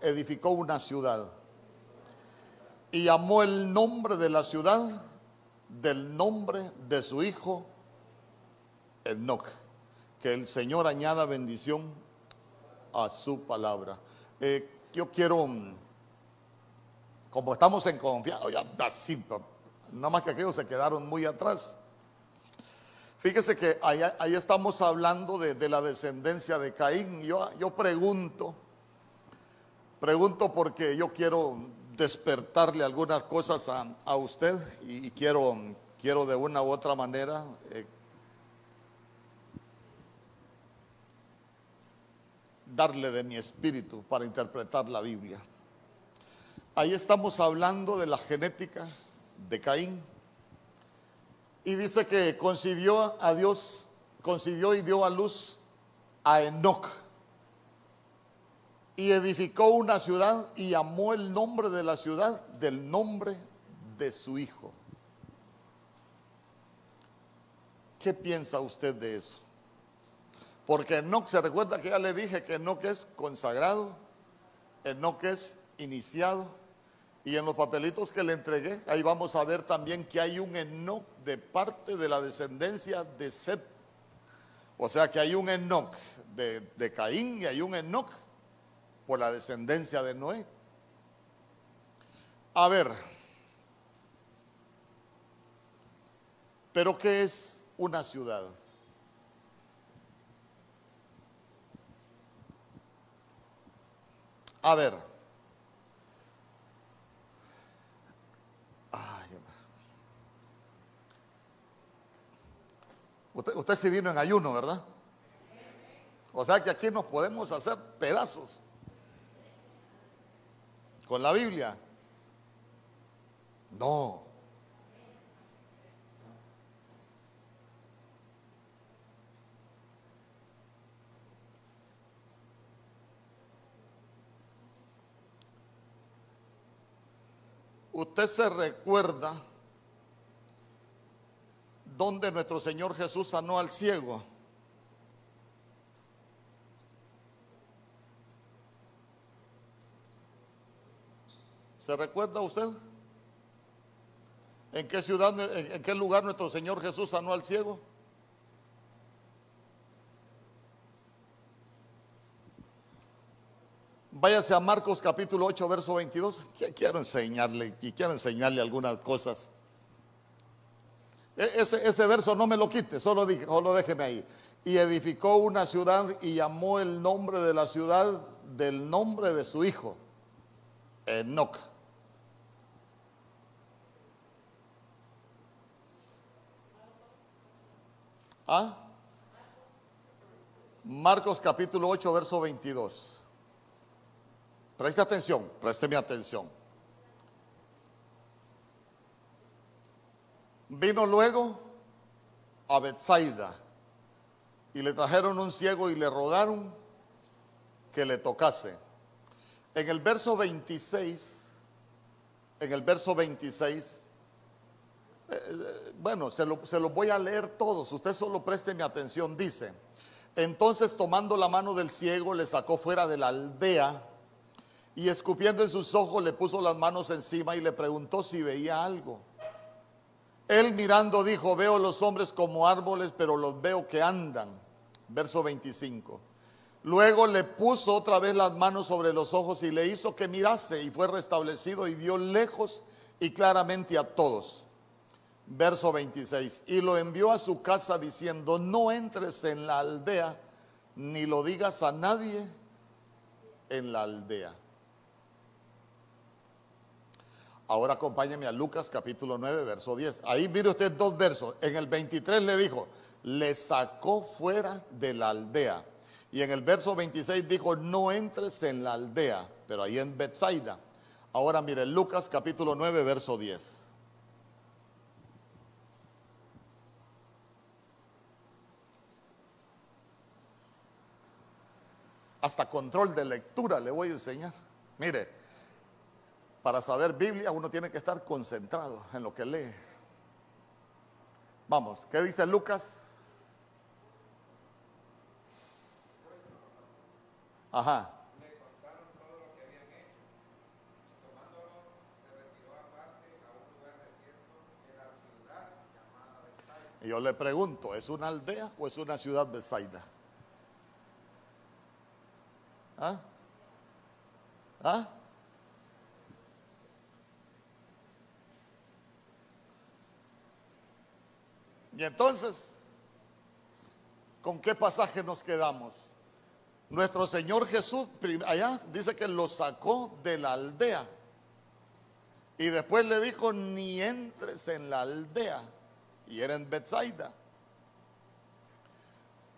edificó una ciudad y llamó el nombre de la ciudad del nombre de su hijo Enoch. Que el Señor añada bendición a su palabra. Eh, yo quiero, como estamos en confianza, ya nada más que aquellos se quedaron muy atrás. Fíjese que ahí, estamos hablando de, la descendencia de Caín. Yo, yo pregunto, pregunto porque yo quiero despertarle algunas cosas a, usted y, quiero, quiero de una u otra manera eh, darle de mi espíritu para interpretar la Biblia. Ahí estamos hablando de la genética de Caín. Y dice que concibió a Dios, concibió y dio a luz a Enoch. Y edificó una ciudad y llamó el nombre de la ciudad del nombre de su hijo. ¿Qué piensa usted de eso? Porque Enoch, se recuerda que ya le dije que Enoch es consagrado, Enoch es iniciado. Y en los papelitos que le entregué, ahí vamos a ver también que hay un Enoch de parte de la descendencia de Seth. O sea que hay un Enoch de, de Caín y hay un Enoch por la descendencia de Noé. A ver, pero ¿qué es una ciudad? A ver. usted, sí vino en ayuno, ¿verdad? O sea que aquí nos podemos hacer pedazos con la Biblia. No. Usted se recuerda donde nuestro Señor Jesús sanó al ciego. ¿Se recuerda usted? ¿En qué ciudad, en, qué lugar nuestro Señor Jesús sanó al ciego? Váyase a Marcos capítulo 8, verso 22. Quiero enseñarle y quiero enseñarle algunas cosas. E, ese, verso no me lo quite, solo, solo déjeme ahí. Y edificó una ciudad y llamó el nombre de la ciudad del nombre de su hijo, Enoch. ¿Ah? Marcos capítulo 8, verso 22. Preste atención, mi atención. Vino luego a Bethsaida y le trajeron un ciego y le rogaron que le tocase. En el verso 26, en el verso 26, eh, bueno, se lo, se lo voy a leer todos, usted solo preste mi atención, dice, entonces tomando la mano del ciego le sacó fuera de la aldea y escupiendo en sus ojos le puso las manos encima y le preguntó si veía algo. Él mirando dijo, veo los hombres como árboles, pero los veo que andan. Verso 25. Luego le puso otra vez las manos sobre los ojos y le hizo que mirase y fue restablecido y vio lejos y claramente a todos. Verso 26. Y lo envió a su casa diciendo, no entres en la aldea ni lo digas a nadie en la aldea. Ahora acompáñeme a Lucas capítulo 9, verso 10. Ahí mire usted dos versos. En el 23 le dijo, le sacó fuera de la aldea. Y en el verso 26 dijo, no entres en la aldea, pero ahí en Bethsaida. Ahora mire, Lucas capítulo 9, verso 10. hasta control de lectura le voy a enseñar. Mire, para saber Biblia uno tiene que estar concentrado en lo que lee. Vamos, ¿qué dice Lucas? Ajá. Y yo le pregunto, ¿es una aldea o es una ciudad de Saida? ¿Ah? ¿Ah? Y entonces, ¿con qué pasaje nos quedamos? Nuestro Señor Jesús, allá dice que lo sacó de la aldea. Y después le dijo, ni entres en la aldea. Y era en Bethsaida.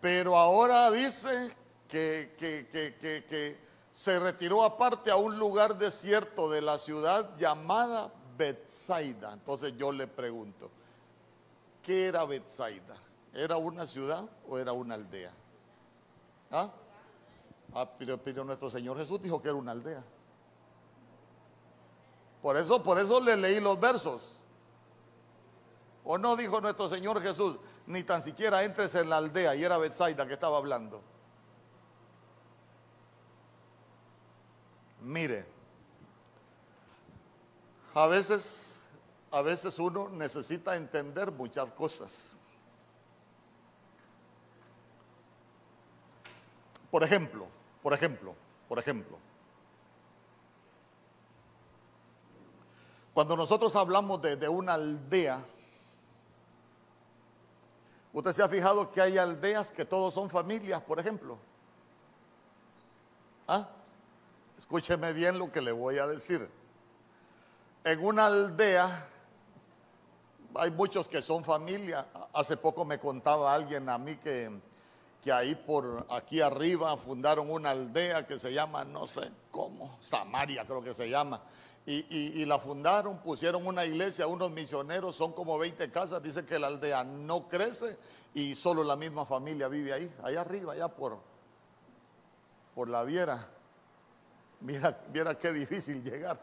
Pero ahora dice que, se retiró aparte a un lugar desierto de la ciudad llamada Bethsaida. Entonces yo le pregunto, ¿qué era Bethsaida? ¿Era una ciudad o era una aldea? ¿Ah? ah pero, nuestro Señor Jesús dijo que era una aldea. Por eso, por eso le leí los versos. ¿O no dijo nuestro Señor Jesús, ni tan siquiera entres en la aldea? Y era Bethsaida que estaba hablando. Mire, a veces, a veces uno necesita entender muchas cosas. Por ejemplo, por ejemplo, por ejemplo, cuando nosotros hablamos de, de una aldea, usted se ha fijado que hay aldeas que todos son familias, por ejemplo. ¿Ah? Escúcheme bien lo que le voy a decir. En una aldea hay muchos que son familia. Hace poco me contaba alguien a mí que que ahí por aquí arriba fundaron una aldea que se llama, no sé cómo, Samaria creo que se llama. Y, la fundaron, pusieron una iglesia, unos misioneros, son como 20 casas, dicen que la aldea no crece y solo la misma familia vive ahí, allá arriba, allá por, por la Viera. Mira, qué difícil llegar.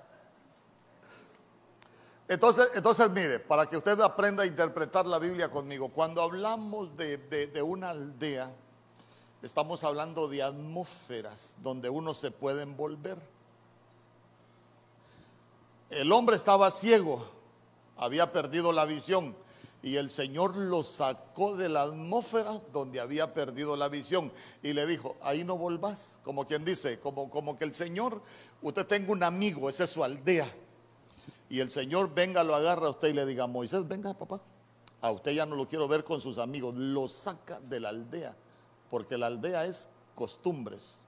Entonces, entonces, mire, para que usted aprenda a interpretar la Biblia conmigo, cuando hablamos de, de una aldea, Estamos hablando de atmósferas donde uno se puede envolver. El hombre estaba ciego, había perdido la visión y el Señor lo sacó de la atmósfera donde había perdido la visión y le dijo, ahí no volvás, como quien dice, como, como que el Señor, usted tenga un amigo, esa es su aldea. Y el Señor venga, lo agarra a usted y le diga, Moisés, venga papá, a usted ya no lo quiero ver con sus amigos, lo saca de la aldea porque la aldea es costumbres.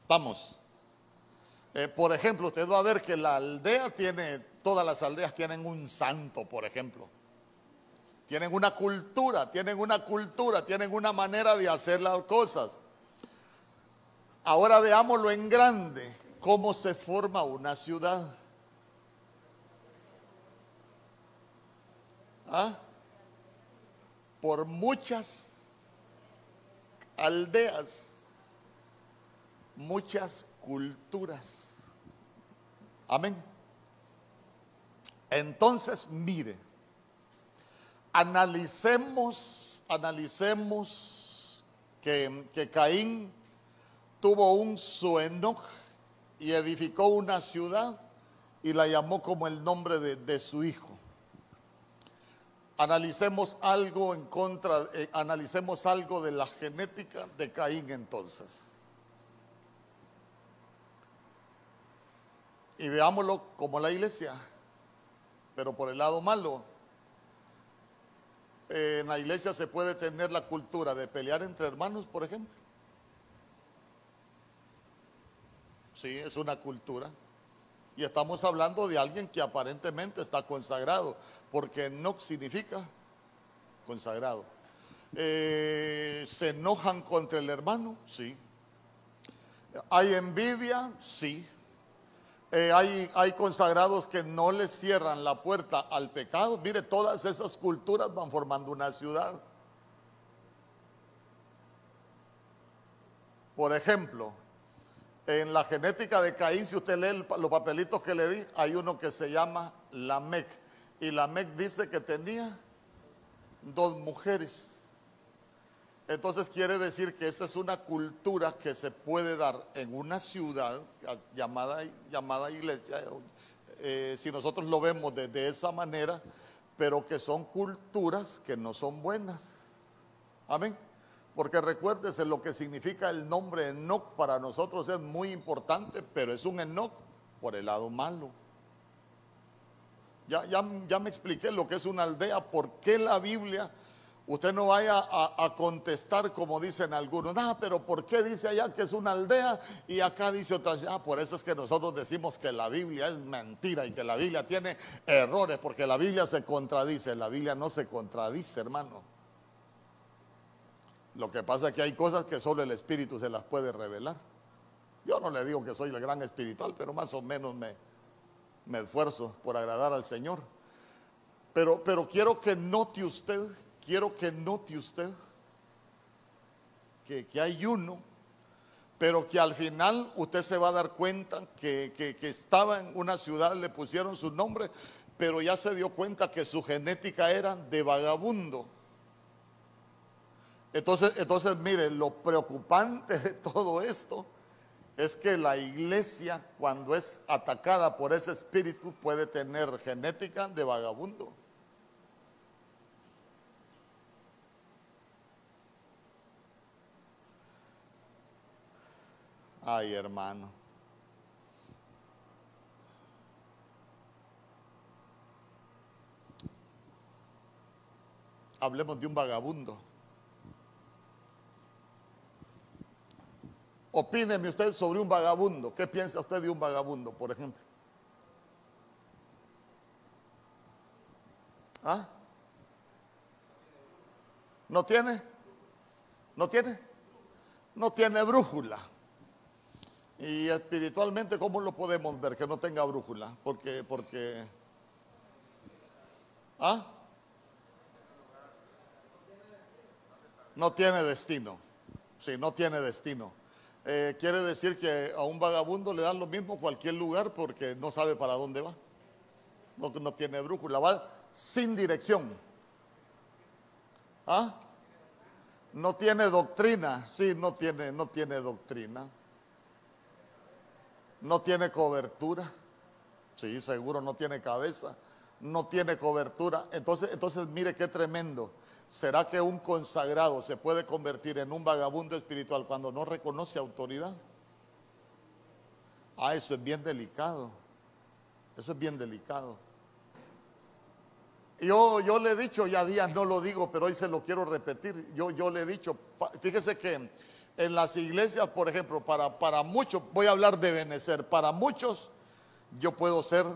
Estamos. Eh, por ejemplo, usted va a ver que la aldea tiene, todas las aldeas tienen un santo, por ejemplo. Tienen una cultura, tienen una cultura, tienen una manera de hacer las cosas. Ahora veámoslo en grande, cómo se forma una ciudad. ¿Ah? Por muchas aldeas, muchas culturas. Amén. Entonces, mire, analicemos, analicemos que, que Caín tuvo un sueño y edificó una ciudad y la llamó como el nombre de, de su hijo. Analicemos algo en contra, eh, analicemos algo de la genética de Caín entonces. Y veámoslo como la iglesia, pero por el lado malo. Eh, en la iglesia se puede tener la cultura de pelear entre hermanos, por ejemplo. Sí, es una cultura. Y estamos hablando de alguien que aparentemente está consagrado, porque no significa consagrado. Eh, ¿Se enojan contra el hermano? Sí. ¿Hay envidia? Sí. Eh, hay, consagrados que no les cierran la puerta al pecado. Mire, todas esas culturas van formando una ciudad. Por ejemplo, en la genética de Caín, si usted lee los papelitos que le di, hay uno que se llama Lamec. Y Lamec dice que tenía dos mujeres. Entonces quiere decir que esa es una cultura que se puede dar en una ciudad llamada, llamada iglesia. Eh, si nosotros lo vemos de, esa manera, pero que son culturas que no son buenas. Amén. Porque recuérdese lo que significa el nombre Enoch para nosotros es muy importante, pero es un Enoch por el lado malo. Ya, ya, ya me expliqué lo que es una aldea, por qué la Biblia Usted no vaya a, contestar como dicen algunos, ah, pero ¿por qué dice allá que es una aldea y acá dice otra? Ah, por eso es que nosotros decimos que la Biblia es mentira y que la Biblia tiene errores, porque la Biblia se contradice. La Biblia no se contradice, hermano. Lo que pasa es que hay cosas que solo el Espíritu se las puede revelar. Yo no le digo que soy el gran espiritual, pero más o menos me, me esfuerzo por agradar al Señor. Pero, pero quiero que note usted quiero que note usted que, hay uno, pero que al final usted se va a dar cuenta que, que, estaba en una ciudad, le pusieron su nombre, pero ya se dio cuenta que su genética era de vagabundo. Entonces, entonces mire, lo preocupante de todo esto es que la iglesia cuando es atacada por ese espíritu puede tener genética de vagabundo. Ay, hermano. Hablemos de un vagabundo. Opíneme usted sobre un vagabundo. ¿Qué piensa usted de un vagabundo, por ejemplo? ¿Ah? ¿No tiene? ¿No tiene? No tiene brújula. Y espiritualmente, ¿cómo lo podemos ver que no tenga brújula? Porque, porque, ¿ah? No tiene destino. Sí, no tiene destino. Eh, quiere decir que a un vagabundo le dan lo mismo cualquier lugar porque no sabe para dónde va. No, no tiene brújula, va sin dirección. ¿Ah? No tiene doctrina, sí, no tiene, no tiene doctrina no tiene cobertura. Sí, seguro no tiene cabeza, no tiene cobertura. Entonces, entonces mire qué tremendo. ¿Será que un consagrado se puede convertir en un vagabundo espiritual cuando no reconoce autoridad? Ah, eso es bien delicado. Eso es bien delicado. Yo, yo le he dicho, ya días no lo digo, pero hoy se lo quiero repetir. Yo, yo le he dicho, fíjese que en las iglesias, por ejemplo, para, para muchos, voy a hablar de Benecer, para muchos yo puedo ser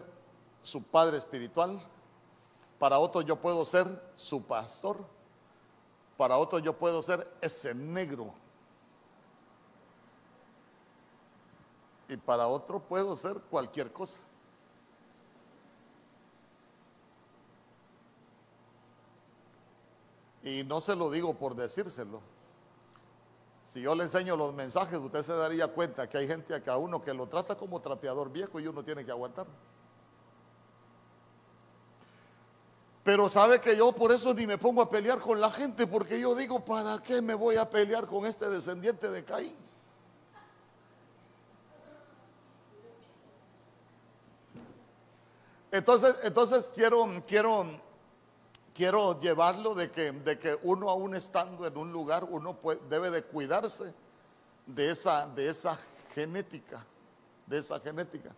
su padre espiritual, para otros yo puedo ser su pastor, para otros yo puedo ser ese negro. Y para otro puedo ser cualquier cosa. Y no se lo digo por decírselo. Si yo le enseño los mensajes, usted se daría cuenta que hay gente acá uno que lo trata como trapeador viejo y uno tiene que aguantar. Pero sabe que yo por eso ni me pongo a pelear con la gente, porque yo digo, ¿para qué me voy a pelear con este descendiente de Caín? Entonces, entonces quiero, quiero quiero llevarlo de que, de que uno aún estando en un lugar, uno debe de cuidarse de esa, de esa genética, de esa genética.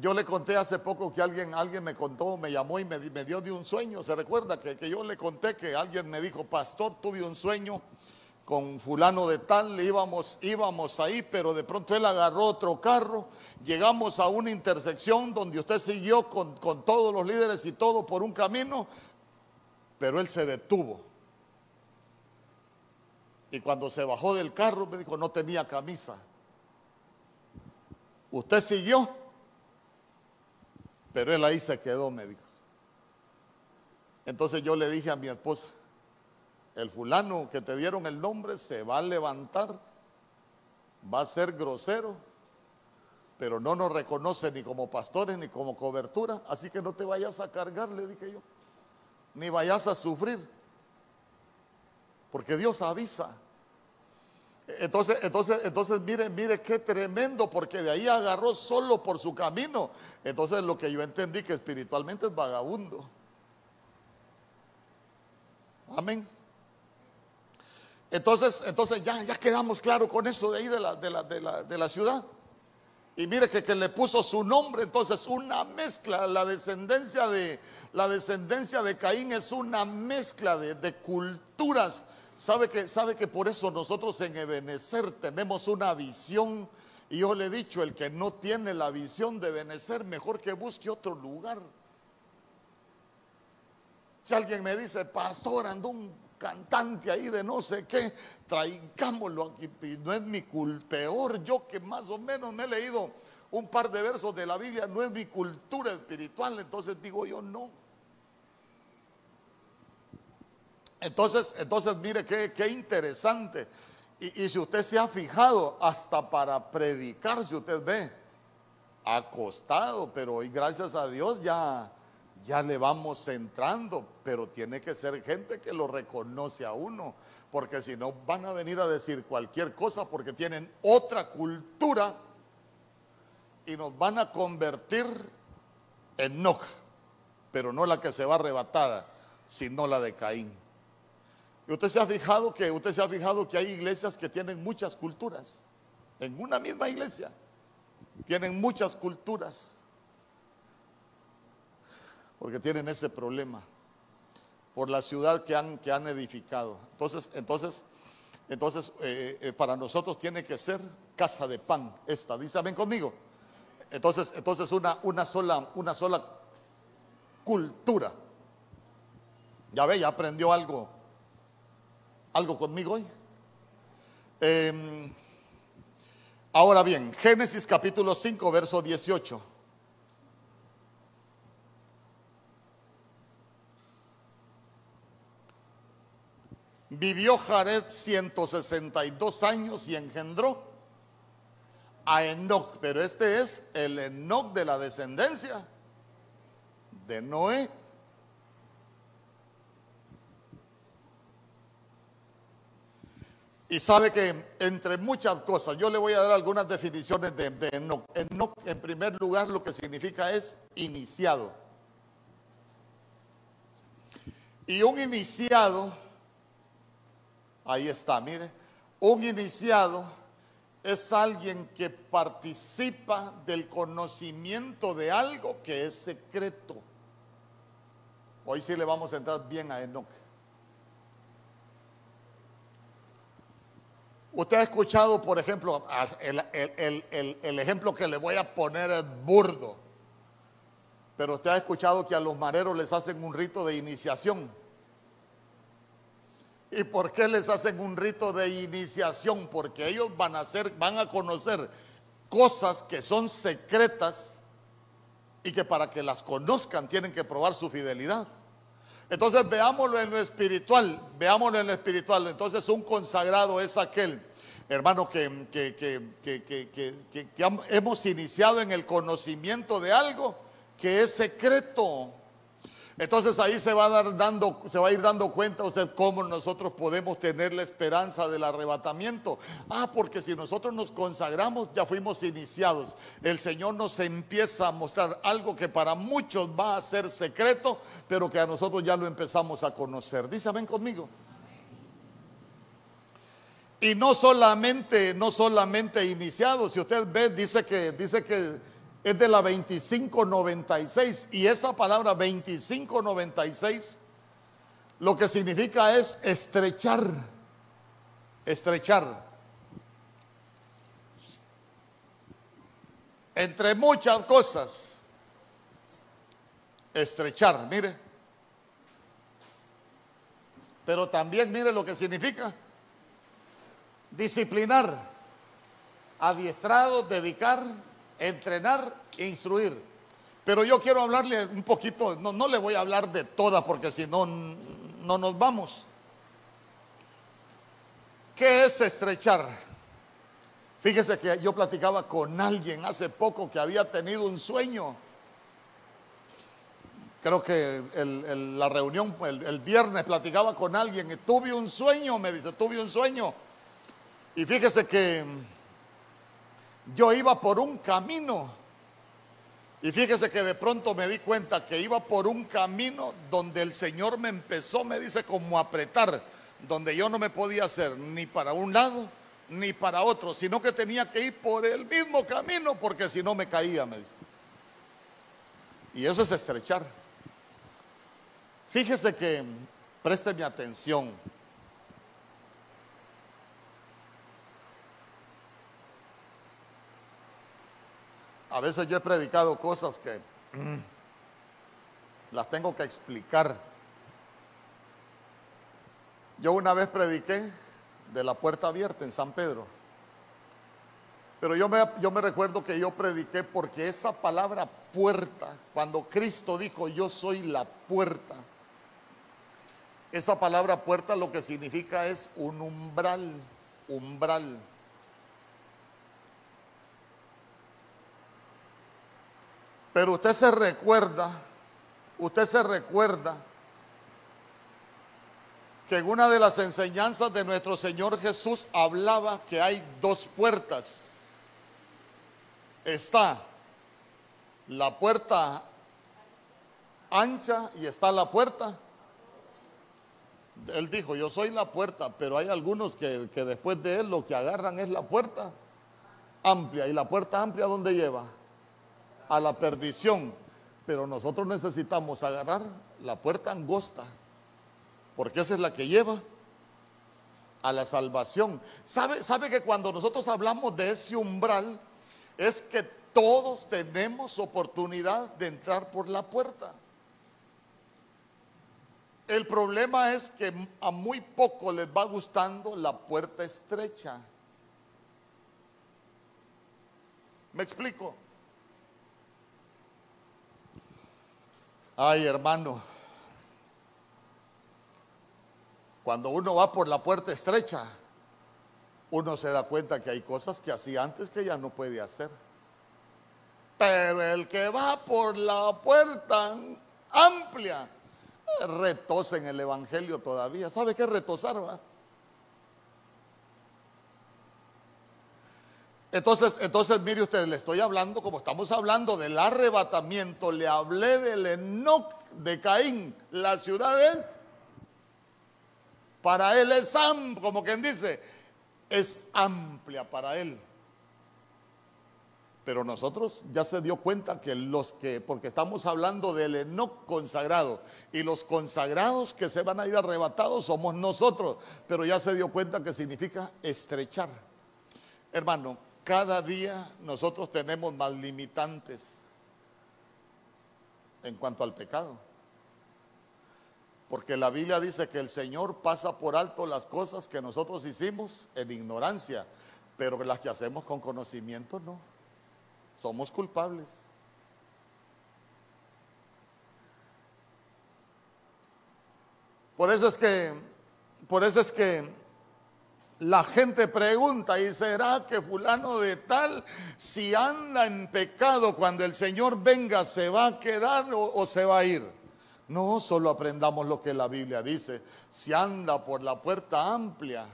Yo le conté hace poco que alguien, alguien me contó, me llamó y me, me dio de un sueño. ¿Se recuerda que, que, yo le conté que alguien me dijo, pastor, tuve un sueño con fulano de tal, íbamos, íbamos ahí, pero de pronto él agarró otro carro, llegamos a una intersección donde usted siguió con, con todos los líderes y todo por un camino, pero él se detuvo. Y cuando se bajó del carro me dijo, no tenía camisa. Usted siguió, pero él ahí se quedó, me dijo. Entonces yo le dije a mi esposa, el fulano que te dieron el nombre se va a levantar, va a ser grosero, pero no nos reconoce ni como pastores ni como cobertura, así que no te vayas a cargar, le dije yo ni vayas a sufrir. Porque Dios avisa. Entonces, entonces, entonces, mire, mire qué tremendo, porque de ahí agarró solo por su camino. Entonces, lo que yo entendí que espiritualmente es vagabundo. Amén. Entonces, entonces ya, ya quedamos claros con eso de ahí de la, de la, de la, de la ciudad. Y mire que, que, le puso su nombre, entonces una mezcla, la descendencia de la descendencia de Caín es una mezcla de, culturas. Sabe que, sabe que por eso nosotros en Ebenecer tenemos una visión. Y yo le he dicho, el que no tiene la visión de Ebenecer, mejor que busque otro lugar. Si alguien me dice, pastor, ando un cantante ahí de no sé qué, traigámoslo aquí. No es mi culpa, peor yo que más o menos me he leído un par de versos de la Biblia, no es mi cultura espiritual, entonces digo yo no. Entonces, entonces mire qué, qué interesante. Y, y, si usted se ha fijado, hasta para predicar, si usted ve, acostado, pero hoy gracias a Dios ya ya le vamos entrando, pero tiene que ser gente que lo reconoce a uno, porque si no van a venir a decir cualquier cosa porque tienen otra cultura y nos van a convertir en Noc, pero no la que se va arrebatada, sino la de Caín. Y usted se ha fijado que usted se ha fijado que hay iglesias que tienen muchas culturas. En una misma iglesia tienen muchas culturas porque tienen ese problema por la ciudad que han, que han edificado. Entonces, entonces, entonces eh, eh, para nosotros tiene que ser casa de pan esta. Dice, ven conmigo. Entonces, entonces una, una, sola, una sola cultura. Ya ve, ya aprendió algo, algo conmigo hoy. Em, ahora bien, Génesis capítulo 5, verso 18. Vivió Jared 162 años y engendró a Enoch, pero este es el Enoch de la descendencia de Noé. Y sabe que entre muchas cosas, yo le voy a dar algunas definiciones de, Enoch. Enoch, en primer lugar, lo que significa es iniciado. Y un iniciado Ahí está, mire. Un iniciado es alguien que participa del conocimiento de algo que es secreto. Hoy sí le vamos a entrar bien a Enoch. Usted ha escuchado, por ejemplo, el, el, ejemplo que le voy a poner es burdo, pero usted ha escuchado que a los mareros les hacen un rito de iniciación. ¿Y por qué les hacen un rito de iniciación? Porque ellos van a hacer, van a conocer cosas que son secretas y que para que las conozcan tienen que probar su fidelidad. Entonces veámoslo en lo espiritual, veámoslo en lo espiritual. Entonces un consagrado es aquel, hermano, que, que, que, que hemos iniciado en el conocimiento de algo que es secreto. Entonces ahí se va, a dando, a ir dando cuenta usted cómo nosotros podemos tener la esperanza del arrebatamiento. Ah, porque si nosotros nos consagramos, ya fuimos iniciados. El Señor nos empieza a mostrar algo que para muchos va a ser secreto, pero que a nosotros ya lo empezamos a conocer. Dice, ven conmigo. Y no solamente, no solamente iniciados. Si usted ve, dice que, dice que es de la 2596 y esa palabra 2596 lo que significa es estrechar, estrechar. Entre muchas cosas, estrechar, mire. Pero también mire lo que significa disciplinar, adiestrado, dedicar, entrenar e instruir. Pero yo quiero hablarle un poquito, no, no le voy a hablar de todas porque si no, no nos vamos. ¿Qué es estrechar? Fíjese que yo platicaba con alguien hace poco que había tenido un sueño. Creo que la reunión, el, el, viernes platicaba con alguien y tuve un sueño, me dice, tuve un sueño. Y fíjese que yo iba por un camino Y fíjese que de pronto me di cuenta que iba por un camino donde el Señor me empezó, me dice, como apretar, donde yo no me podía hacer ni para un lado ni para otro, sino que tenía que ir por el mismo camino porque si no me caía, me dice. Y eso es estrechar. Fíjese que, preste mi atención, A veces yo he predicado cosas que mm, las tengo que explicar. Yo una vez prediqué de la puerta abierta en San Pedro. Pero yo me, yo me recuerdo que yo prediqué porque esa palabra puerta, cuando Cristo dijo yo soy la puerta, esa palabra puerta lo que significa es un umbral, umbral. Pero usted se recuerda, usted se recuerda que en una de las enseñanzas de nuestro Señor Jesús hablaba que hay dos puertas. Está la puerta ancha y está la puerta. Él dijo, yo soy la puerta, pero hay algunos que, que después de él lo que agarran es la puerta amplia. ¿Y la puerta amplia dónde lleva? A la perdición. Pero nosotros necesitamos agarrar la puerta angosta, porque esa es la que lleva a la salvación. ¿Sabe, sabe que cuando nosotros hablamos de ese umbral, es que todos tenemos oportunidad de entrar por la puerta. El problema es que a muy poco les va gustando la puerta estrecha. ¿Me explico? Ay, hermano, cuando uno va por la puerta estrecha, uno se da cuenta que hay cosas que hacía antes que ya no puede hacer. Pero el que va por la puerta amplia, retosa en el Evangelio todavía. ¿Sabe qué retosar? Va? Entonces, entonces, mire usted, le estoy hablando, como estamos hablando del arrebatamiento, le hablé del Enoch de Caín. La ciudad es, para él es amplia, como quien dice, es amplia para él. Pero nosotros ya se dio cuenta que los que, porque estamos hablando del Enoch consagrado, y los consagrados que se van a ir arrebatados somos nosotros, pero ya se dio cuenta que significa estrechar. Hermano, cada día nosotros tenemos más limitantes en cuanto al pecado. Porque la Biblia dice que el Señor pasa por alto las cosas que nosotros hicimos en ignorancia, pero las que hacemos con conocimiento no. Somos culpables. Por eso es que, por eso es que la gente pregunta, ¿y será que fulano de tal, si anda en pecado, cuando el Señor venga, se va a quedar o, se va a ir? No, solo aprendamos lo que la Biblia dice. Si anda por la puerta amplia,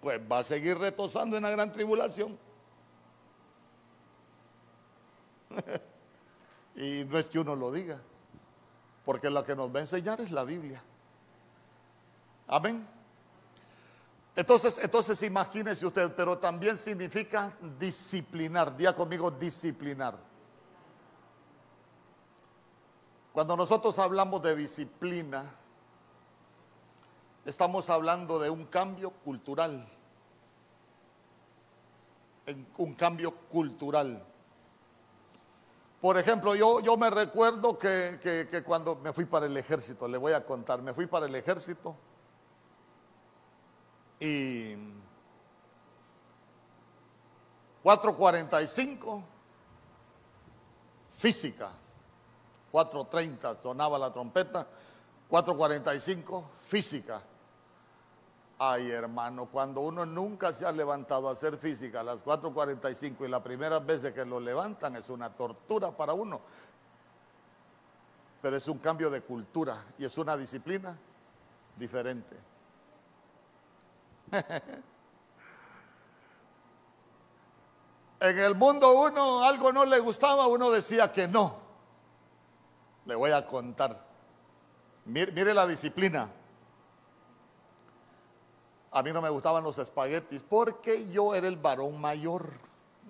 pues va a seguir retosando en la gran tribulación. y no es que uno lo diga, porque lo que nos va a enseñar es la Biblia. Amén. Entonces, entonces imagínese usted, pero también significa disciplinar. Día conmigo, disciplinar. Cuando nosotros hablamos de disciplina, estamos hablando de un cambio cultural. Un cambio cultural. Por ejemplo, yo, yo me recuerdo que, que cuando me fui para el ejército, le voy a contar, me fui para el ejército y 4.45, física. 4.30 sonaba la trompeta, 4.45, física. Ay, hermano, cuando uno nunca se ha levantado a hacer física a las 4.45 y las primeras veces que lo levantan es una tortura para uno. Pero es un cambio de cultura y es una disciplina diferente. En el mundo uno algo no le gustaba, uno decía que no. Le voy a contar. Mire, la disciplina. A mí no me gustaban los espaguetis porque yo era el varón mayor.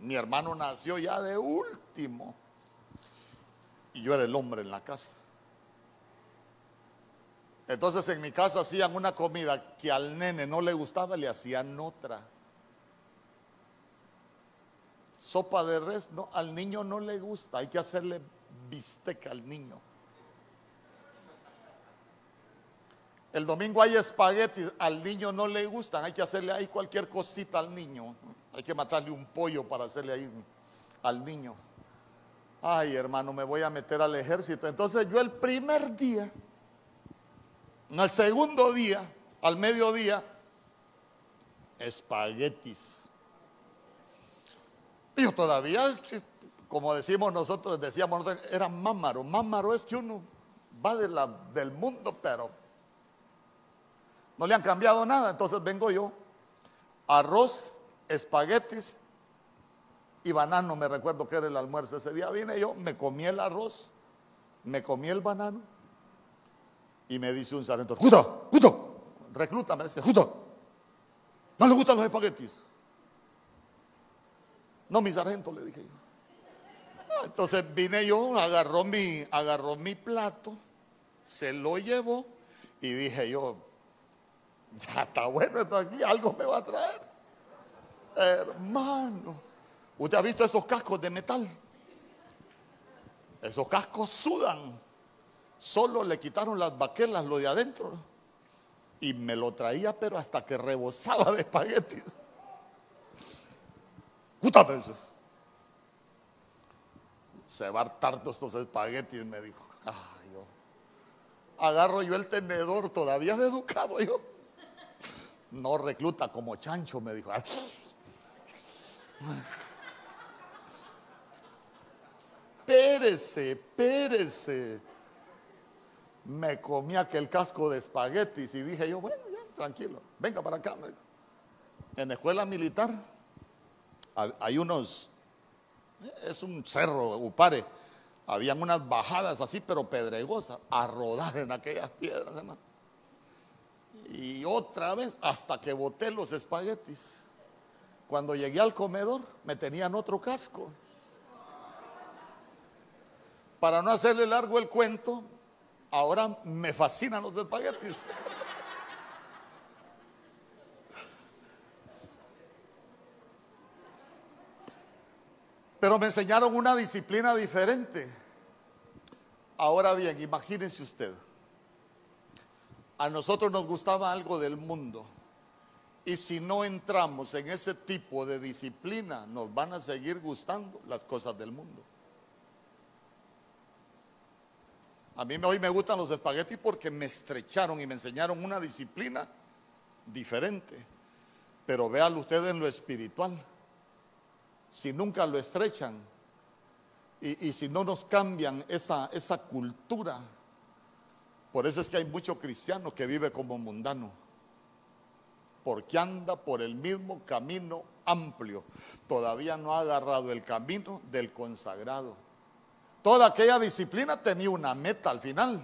Mi hermano nació ya de último. Y yo era el hombre en la casa. Entonces en mi casa hacían una comida que al nene no le gustaba, le hacían otra. Sopa de res, no, al niño no le gusta, hay que hacerle bisteca al niño. El domingo hay espaguetis, al niño no le gustan, hay que hacerle ahí cualquier cosita al niño. Hay que matarle un pollo para hacerle ahí al niño. Ay, hermano, me voy a meter al ejército. Entonces yo el primer día, el segundo día, al mediodía, espaguetis. Y yo todavía, como decimos nosotros, decíamos, era mámaro. Mámaro es que uno va de la, del mundo, pero no le han cambiado nada. Entonces vengo yo, arroz, espaguetis y banano. Me recuerdo que era el almuerzo ese día. Vine yo, me comí el arroz, me comí el banano y me dice un sargento, ¡Justo! ¡Justo! Recluta, me decía, ¡Justo! ¿No le gustan los espaguetis? No, mi sargento, le dije yo. Ah, entonces vine yo, agarró mi, agarró mi plato, se lo llevó y dije yo, ya está bueno esto aquí, algo me va a traer. Hermano, ¿usted ha visto esos cascos de metal? Esos cascos sudan. Solo le quitaron las baquelas, lo de adentro. Y me lo traía, pero hasta que rebosaba de espaguetis. Justamente. Se va a hartar estos espaguetis, me dijo. Ay, yo. Agarro yo el tenedor, todavía de educado yo no recluta como chancho, me dijo. Pérese, pérese. Me comí aquel casco de espaguetis y dije yo, bueno, ya, tranquilo, venga para acá. En la escuela militar hay unos, es un cerro, Upare, habían unas bajadas así, pero pedregosas, a rodar en aquellas piedras, hermano y otra vez hasta que boté los espaguetis. Cuando llegué al comedor me tenían otro casco. Para no hacerle largo el cuento, ahora me fascinan los espaguetis. Pero me enseñaron una disciplina diferente. Ahora bien, imagínense usted a nosotros nos gustaba algo del mundo. Y si no entramos en ese tipo de disciplina, nos van a seguir gustando las cosas del mundo. A mí hoy me gustan los espaguetis porque me estrecharon y me enseñaron una disciplina diferente. Pero véalo usted en lo espiritual. Si nunca lo estrechan y, y si no nos cambian esa, esa cultura, por eso es que hay mucho cristiano que vive como mundano, porque anda por el mismo camino amplio. Todavía no ha agarrado el camino del consagrado. Toda aquella disciplina tenía una meta al final,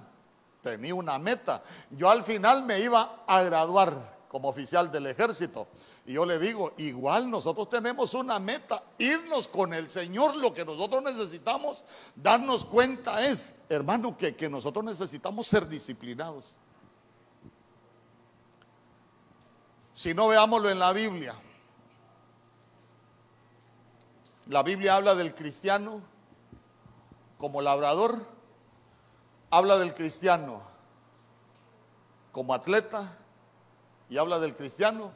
tenía una meta. Yo al final me iba a graduar como oficial del ejército. Y yo le digo, igual nosotros tenemos una meta, irnos con el Señor. Lo que nosotros necesitamos darnos cuenta es, hermano, que, que nosotros necesitamos ser disciplinados. Si no veámoslo en la Biblia, la Biblia habla del cristiano como labrador, habla del cristiano como atleta y habla del cristiano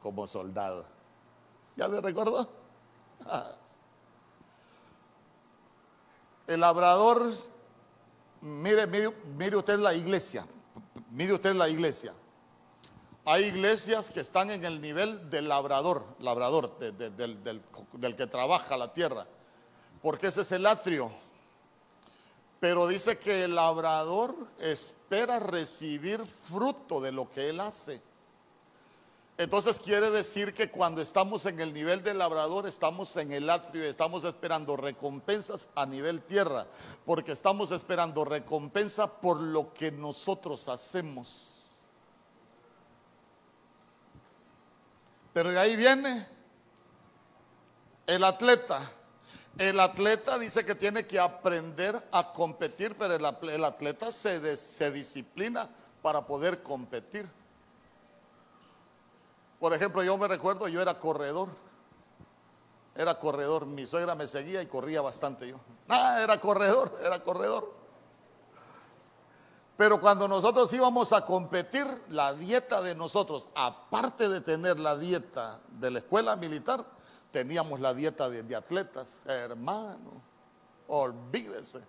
como soldado. ¿Ya le recordó? El labrador, mire, mire, usted la iglesia, mire usted la iglesia. Hay iglesias que están en el nivel del labrador, labrador, del que trabaja la tierra, porque ese es el atrio. Pero dice que el labrador espera recibir fruto de lo que él hace. Entonces quiere decir que cuando estamos en el nivel del labrador, estamos en el atrio y estamos esperando recompensas a nivel tierra, porque estamos esperando recompensa por lo que nosotros hacemos. Pero de ahí viene el atleta. El atleta dice que tiene que aprender a competir, pero el, atleta se, disciplina para poder competir. Por ejemplo, yo me recuerdo, yo era corredor. Era corredor. Mi suegra me seguía y corría bastante yo. Ah, era corredor, era corredor. Pero cuando nosotros íbamos a competir, la dieta de nosotros, aparte de tener la dieta de la escuela militar, teníamos la dieta de, atletas. Hermano, olvídese.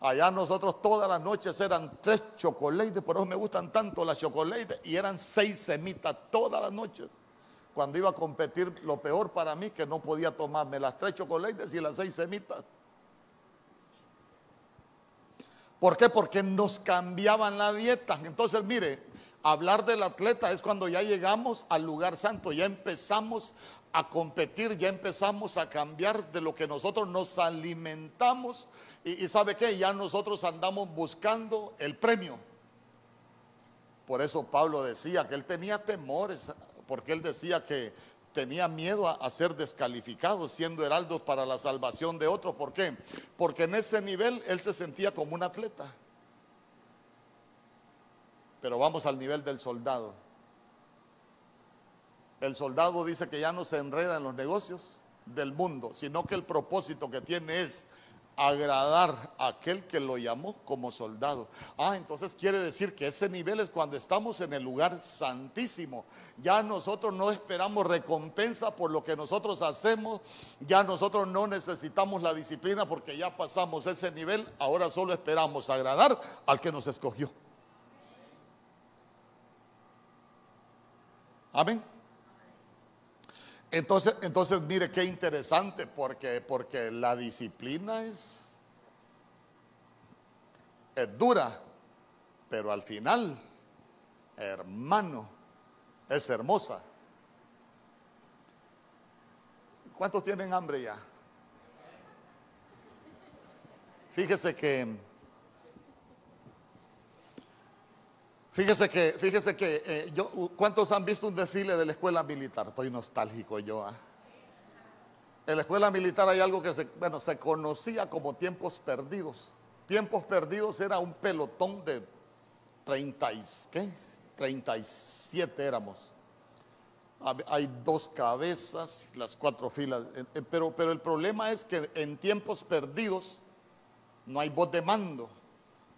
Allá nosotros todas las noches eran tres chocolates, por eso me gustan tanto las chocolates, y eran seis semitas todas las noches. Cuando iba a competir, lo peor para mí que no podía tomarme las tres chocolates y las seis semitas. ¿Por qué? Porque nos cambiaban la dieta. Entonces, mire, hablar del atleta es cuando ya llegamos al lugar santo, ya empezamos a competir, ya empezamos a cambiar de lo que nosotros nos alimentamos y, sabe qué, ya nosotros andamos buscando el premio. Por eso Pablo decía que él tenía temores, porque él decía que tenía miedo a, ser descalificado siendo heraldos para la salvación de otros. ¿Por qué? Porque en ese nivel él se sentía como un atleta. Pero vamos al nivel del soldado. El soldado dice que ya no se enreda en los negocios del mundo, sino que el propósito que tiene es agradar a aquel que lo llamó como soldado. Ah, entonces quiere decir que ese nivel es cuando estamos en el lugar santísimo. Ya nosotros no esperamos recompensa por lo que nosotros hacemos, ya nosotros no necesitamos la disciplina porque ya pasamos ese nivel, ahora solo esperamos agradar al que nos escogió. Amén. Entonces, entonces mire qué interesante, porque, porque la disciplina es, es dura, pero al final, hermano, es hermosa. ¿Cuántos tienen hambre ya? Fíjese que Fíjese que, fíjese que eh, yo, ¿cuántos han visto un desfile de la escuela militar? Estoy nostálgico yo. ¿ah? En la escuela militar hay algo que se, bueno, se conocía como tiempos perdidos. Tiempos perdidos era un pelotón de 30 y, ¿qué? 37 éramos. Hay dos cabezas, las cuatro filas. Eh, eh, pero, pero el problema es que en tiempos perdidos no hay voz de mando.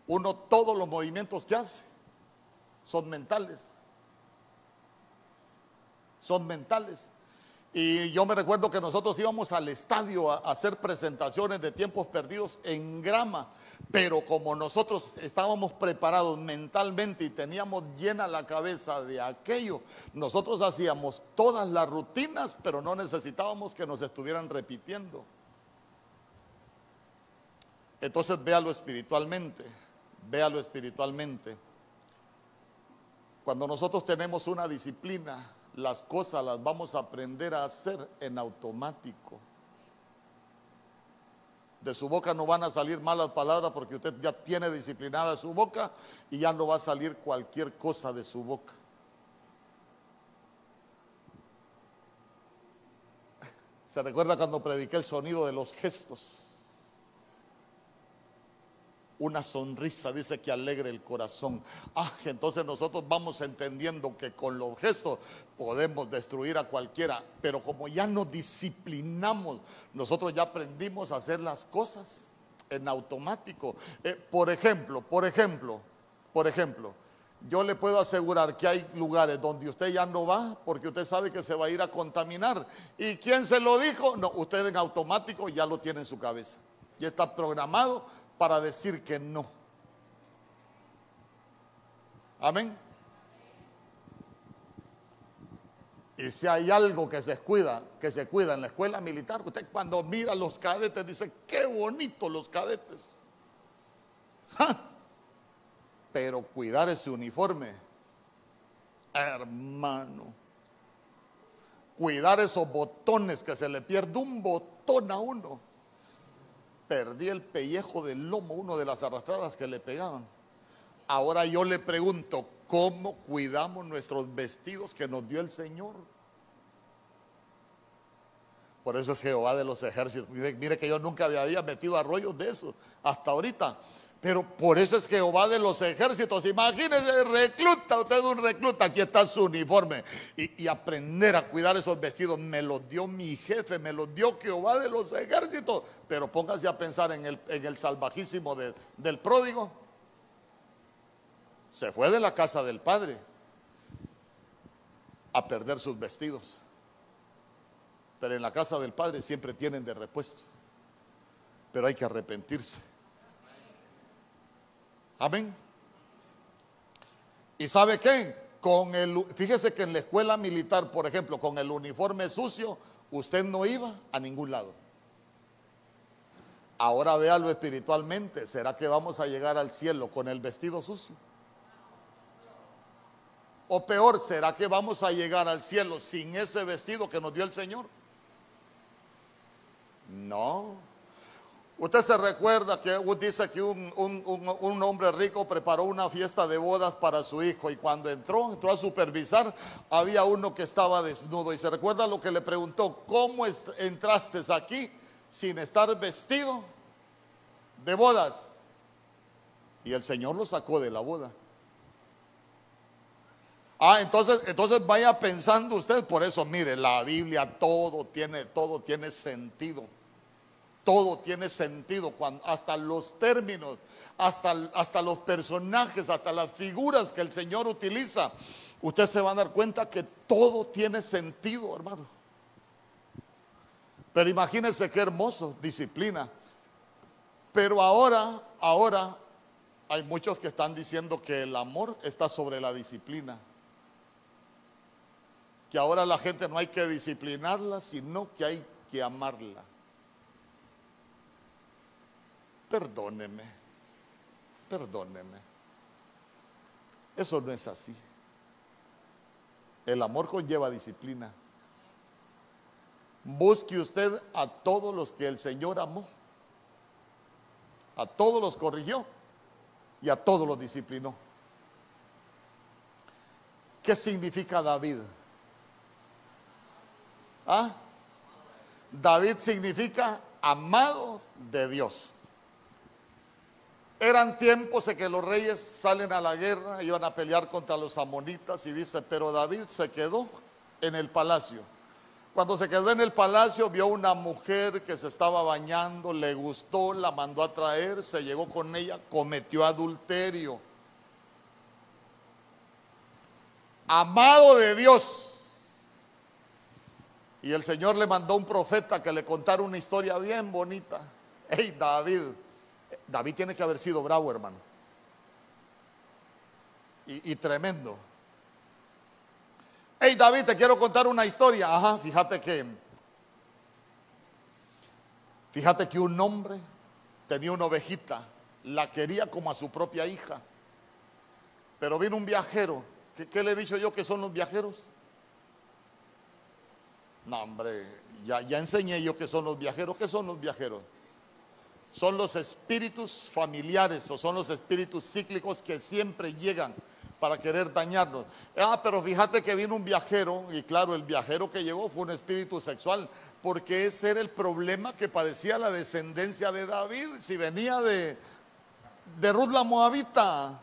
Uno todos los movimientos que hace son mentales. Son mentales. Y yo me recuerdo que nosotros íbamos al estadio a, hacer presentaciones de tiempos perdidos en grama, pero como nosotros estábamos preparados mentalmente y teníamos llena la cabeza de aquello, nosotros hacíamos todas las rutinas, pero no necesitábamos que nos estuvieran repitiendo. Entonces véalo espiritualmente, véalo espiritualmente. Cuando nosotros tenemos una disciplina, las cosas las vamos a aprender a hacer en automático. De su boca no van a salir malas palabras porque usted ya tiene disciplinada su boca y ya no va a salir cualquier cosa de su boca. ¿Se recuerda cuando prediqué el sonido de los gestos? Una sonrisa, dice que alegre el corazón. Ah, entonces nosotros vamos entendiendo que con los gestos podemos destruir a cualquiera, pero como ya nos disciplinamos, nosotros ya aprendimos a hacer las cosas en automático. Eh, por ejemplo, por ejemplo, por ejemplo, yo le puedo asegurar que hay lugares donde usted ya no va porque usted sabe que se va a ir a contaminar. ¿Y quién se lo dijo? No, usted en automático ya lo tiene en su cabeza. Ya está programado para decir que no. Amén. Y si hay algo que se cuida, que se cuida en la escuela militar, usted cuando mira a los cadetes dice, qué bonito los cadetes. Pero cuidar ese uniforme, hermano, cuidar esos botones, que se le pierde un botón a uno. Perdí el pellejo del lomo, uno de las arrastradas que le pegaban. Ahora yo le pregunto, ¿cómo cuidamos nuestros vestidos que nos dio el Señor? Por eso es Jehová de los ejércitos. Mire, que yo nunca había metido arroyos de eso hasta ahorita. Pero por eso es Jehová de los ejércitos. Imagínese, recluta, usted es un recluta, aquí está su uniforme. Y, aprender a cuidar esos vestidos me los dio mi jefe, me los dio Jehová de los ejércitos. Pero póngase a pensar en el, en el salvajísimo del pródigo. Se fue de la casa del padre a perder sus vestidos. Pero en la casa del Padre siempre tienen de repuesto. Pero hay que arrepentirse. Amén. ¿Y sabe qué? Con el, fíjese que en la escuela militar, por ejemplo, con el uniforme sucio, usted no iba a ningún lado. Ahora véalo espiritualmente. ¿Será que vamos a llegar al cielo con el vestido sucio? O peor, ¿será que vamos a llegar al cielo sin ese vestido que nos dio el Señor? No. Usted se recuerda que dice que un, hombre rico preparó una fiesta de bodas para su hijo y cuando entró, entró a supervisar, había uno que estaba desnudo y se recuerda lo que le preguntó, ¿cómo entraste aquí sin estar vestido de bodas? Y el Señor lo sacó de la boda. Ah, entonces, entonces vaya pensando usted, por eso mire, la Biblia todo tiene, todo tiene sentido todo tiene sentido, hasta los términos, hasta, hasta los personajes, hasta las figuras que el Señor utiliza. Usted se va a dar cuenta que todo tiene sentido, hermano. Pero imagínense qué hermoso, disciplina. Pero ahora, ahora hay muchos que están diciendo que el amor está sobre la disciplina. Que ahora la gente no hay que disciplinarla, sino que hay que amarla. Perdóneme, perdóneme. Eso no es así. El amor conlleva disciplina. Busque usted a todos los que el Señor amó. A todos los corrigió y a todos los disciplinó. ¿Qué significa David? ¿Ah? David significa amado de Dios. Eran tiempos en que los reyes salen a la guerra, iban a pelear contra los amonitas y dice, pero David se quedó en el palacio. Cuando se quedó en el palacio vio una mujer que se estaba bañando, le gustó, la mandó a traer, se llegó con ella, cometió adulterio. Amado de Dios. Y el Señor le mandó un profeta que le contara una historia bien bonita. Hey David, David tiene que haber sido bravo, hermano. Y, tremendo. Hey, David, te quiero contar una historia. Ajá, fíjate que. Fíjate que un hombre tenía una ovejita, la quería como a su propia hija. Pero vino un viajero. ¿Qué, le he dicho yo que son los viajeros? No, hombre, ya, ya enseñé yo que son los viajeros. ¿Qué son los viajeros? Son los espíritus familiares o son los espíritus cíclicos que siempre llegan para querer dañarnos. Ah, pero fíjate que vino un viajero y claro, el viajero que llegó fue un espíritu sexual, porque ese era el problema que padecía la descendencia de David, si venía de, de Ruth la Moabita.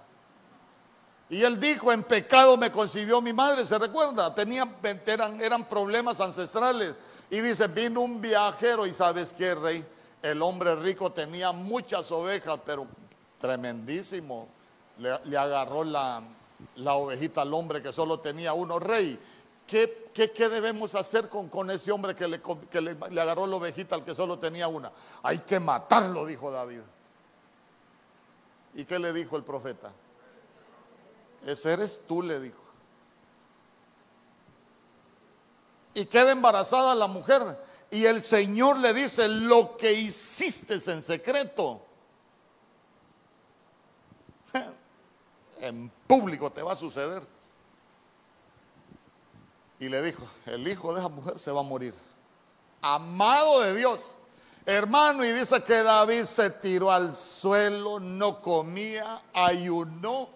Y él dijo, en pecado me concibió mi madre, ¿se recuerda? Tenía, eran, eran problemas ancestrales. Y dice, vino un viajero y sabes qué, rey, el hombre rico tenía muchas ovejas, pero tremendísimo. Le, agarró la, ovejita al hombre que solo tenía uno. Rey, ¿qué, qué, debemos hacer con, con, ese hombre que, le, le, agarró la ovejita al que solo tenía una? Hay que matarlo, dijo David. ¿Y qué le dijo el profeta? Ese eres tú, le dijo. Y queda embarazada la mujer. Y el Señor le dice, lo que hiciste en secreto, en público te va a suceder. y le dijo, el hijo de esa mujer se va a morir. Amado de Dios. Hermano, y dice que David se tiró al suelo, no comía, ayunó.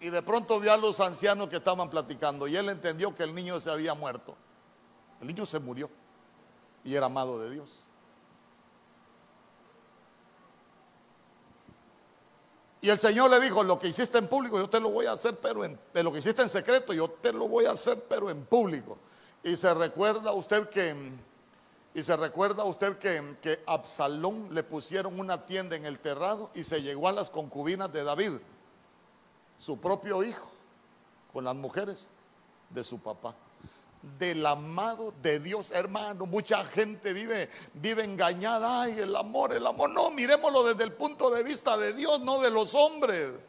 Y de pronto vio a los ancianos que estaban platicando y él entendió que el niño se había muerto. El niño se murió y era amado de Dios. Y el Señor le dijo, lo que hiciste en público yo te lo voy a hacer, pero en, lo que hiciste en secreto yo te lo voy a hacer, pero en público. Y se recuerda usted que, y se recuerda usted que, que Absalón le pusieron una tienda en el terrado y se llegó a las concubinas de David, su propio hijo, con las mujeres de su papá del amado de Dios, hermano. Mucha gente vive, vive engañada. Ay, el amor, el amor. No, miremoslo desde el punto de vista de Dios, no de los hombres.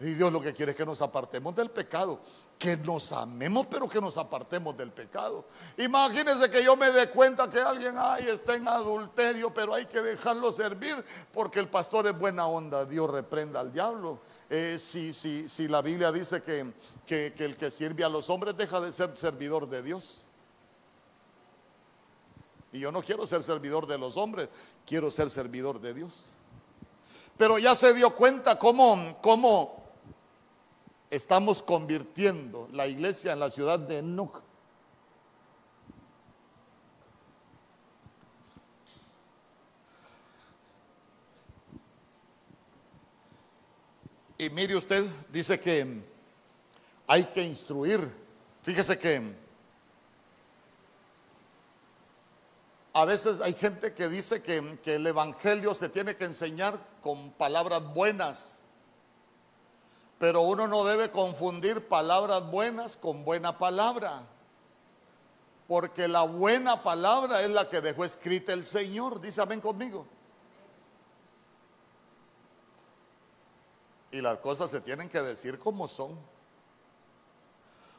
Y Dios lo que quiere es que nos apartemos del pecado, que nos amemos, pero que nos apartemos del pecado. Imagínense que yo me dé cuenta que alguien ay, está en adulterio, pero hay que dejarlo servir porque el pastor es buena onda. Dios reprenda al diablo. Eh, si, si, la Biblia dice que, que, el que sirve a los hombres deja de ser servidor de Dios. Y yo no quiero ser servidor de los hombres, quiero ser servidor de Dios. Pero ya se dio cuenta cómo, cómo estamos convirtiendo la iglesia en la ciudad de Enoch. Y mire usted, dice que hay que instruir. Fíjese que a veces hay gente que dice que, que, el Evangelio se tiene que enseñar con palabras buenas. Pero uno no debe confundir palabras buenas con buena palabra. Porque la buena palabra es la que dejó escrita el Señor. Dice amén conmigo. Y las cosas se tienen que decir como son.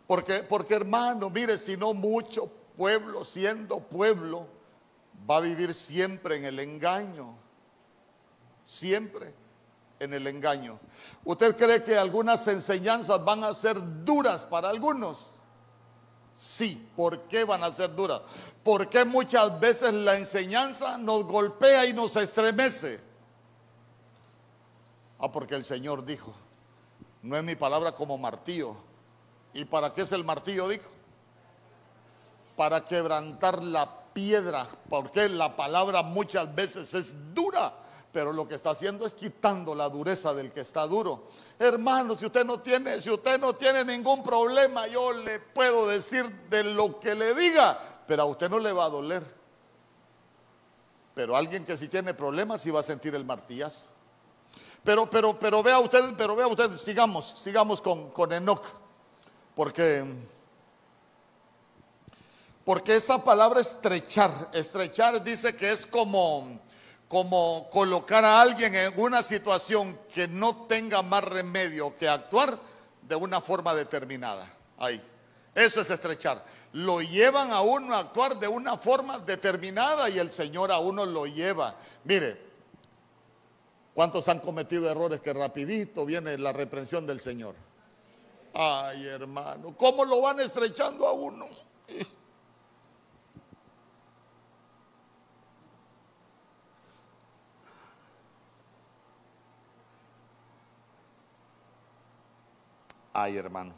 Porque, porque hermano, mire, si no mucho pueblo, siendo pueblo, va a vivir siempre en el engaño. Siempre en el engaño. ¿Usted cree que algunas enseñanzas van a ser duras para algunos? Sí, ¿por qué van a ser duras? Porque muchas veces la enseñanza nos golpea y nos estremece. Ah, porque el Señor dijo, no es mi palabra como martillo. ¿Y para qué es el martillo? Dijo. Para quebrantar la piedra, porque la palabra muchas veces es dura, pero lo que está haciendo es quitando la dureza del que está duro. Hermano, si usted no tiene, si usted no tiene ningún problema, yo le puedo decir de lo que le diga, pero a usted no le va a doler. Pero alguien que sí tiene problemas sí va a sentir el martillazo. Pero, pero, pero vea usted, pero vea usted, sigamos, sigamos con, con Enoch. Porque, porque esa palabra estrechar, estrechar dice que es como, como colocar a alguien en una situación que no tenga más remedio que actuar de una forma determinada. Ahí. Eso es estrechar. Lo llevan a uno a actuar de una forma determinada y el Señor a uno lo lleva. Mire, ¿Cuántos han cometido errores que rapidito viene la reprensión del Señor? Ay, hermano, ¿cómo lo van estrechando a uno? Ay, hermano.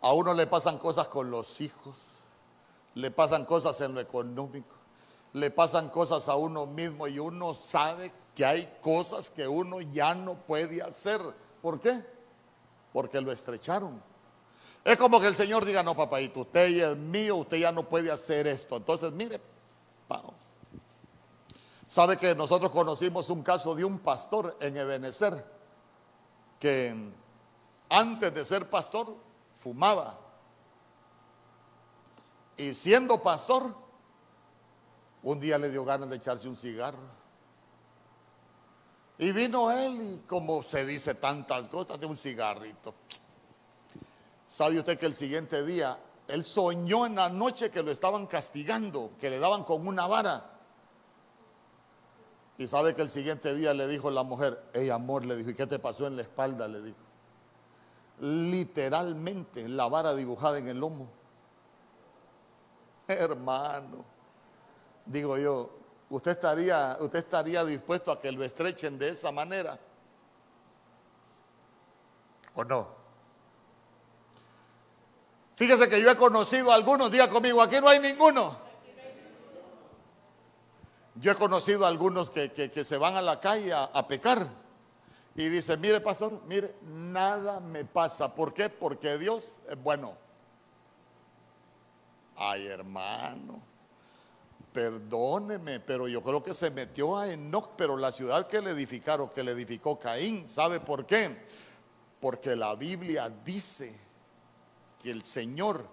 A uno le pasan cosas con los hijos, le pasan cosas en lo económico, le pasan cosas a uno mismo y uno sabe que hay cosas que uno ya no puede hacer. ¿Por qué? Porque lo estrecharon. Es como que el Señor diga, no, papayito, usted ya es mío, usted ya no puede hacer esto. Entonces, mire, sabe que nosotros conocimos un caso de un pastor en Ebenezer que antes de ser pastor fumaba. Y siendo pastor, un día le dio ganas de echarse un cigarro. Y vino él y como se dice tantas cosas de un cigarrito. ¿Sabe usted que el siguiente día él soñó en la noche que lo estaban castigando, que le daban con una vara? Y sabe que el siguiente día le dijo la mujer, hey amor, le dijo, ¿y qué te pasó en la espalda? Le dijo. literalmente la vara dibujada en el lomo. Hermano, digo yo, ¿usted estaría, usted estaría dispuesto a que lo estrechen de esa manera? ¿O no? Fíjese que yo he conocido a algunos, diga conmigo, aquí no hay ninguno. Yo he conocido a algunos que, se van a la calle a, pecar y dicen, mire pastor, mire, nada me pasa. ¿Por qué? Porque Dios es bueno. Ay hermano, perdóneme, pero yo creo que se metió a Enoch, pero la ciudad que le edificaron, que le edificó Caín, ¿sabe por qué? Porque la Biblia dice que el Señor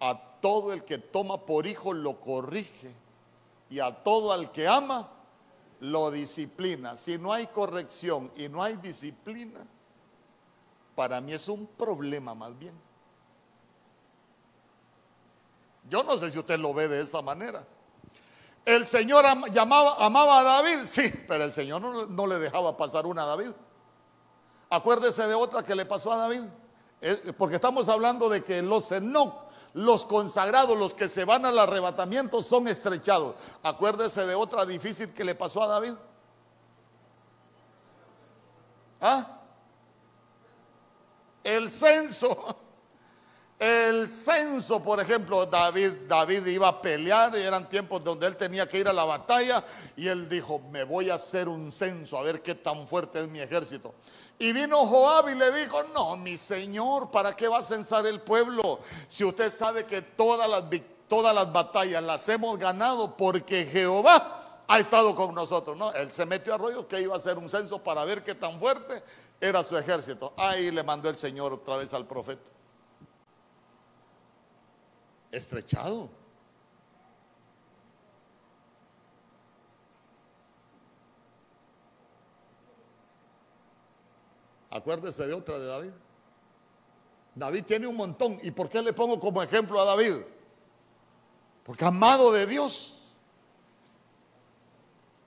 a todo el que toma por hijo lo corrige y a todo al que ama lo disciplina. Si no hay corrección y no hay disciplina, para mí es un problema más bien. Yo no sé si usted lo ve de esa manera. El Señor llamaba, amaba a David, sí, pero el Señor no, no, le dejaba pasar una a David. Acuérdese de otra que le pasó a David, eh, porque estamos hablando de que los Enoch los consagrados, los que se van al arrebatamiento, son estrechados. Acuérdese de otra difícil que le pasó a David. ¿Ah? El censo. El censo, por ejemplo, David, iba a pelear y eran tiempos donde él tenía que ir a la batalla y él dijo, me voy a hacer un censo a ver qué tan fuerte es mi ejército. Y vino Joab y le dijo, no, mi señor, ¿para qué va a censar el pueblo? Si usted sabe que todas las, todas las batallas las hemos ganado porque Jehová ha estado con nosotros. No, él se metió a rollo que iba a hacer un censo para ver qué tan fuerte era su ejército. Ahí le mandó el Señor otra vez al profeta. Estrechado. Acuérdese de otra de David. David tiene un montón. ¿Y por qué le pongo como ejemplo a David? Porque amado de Dios.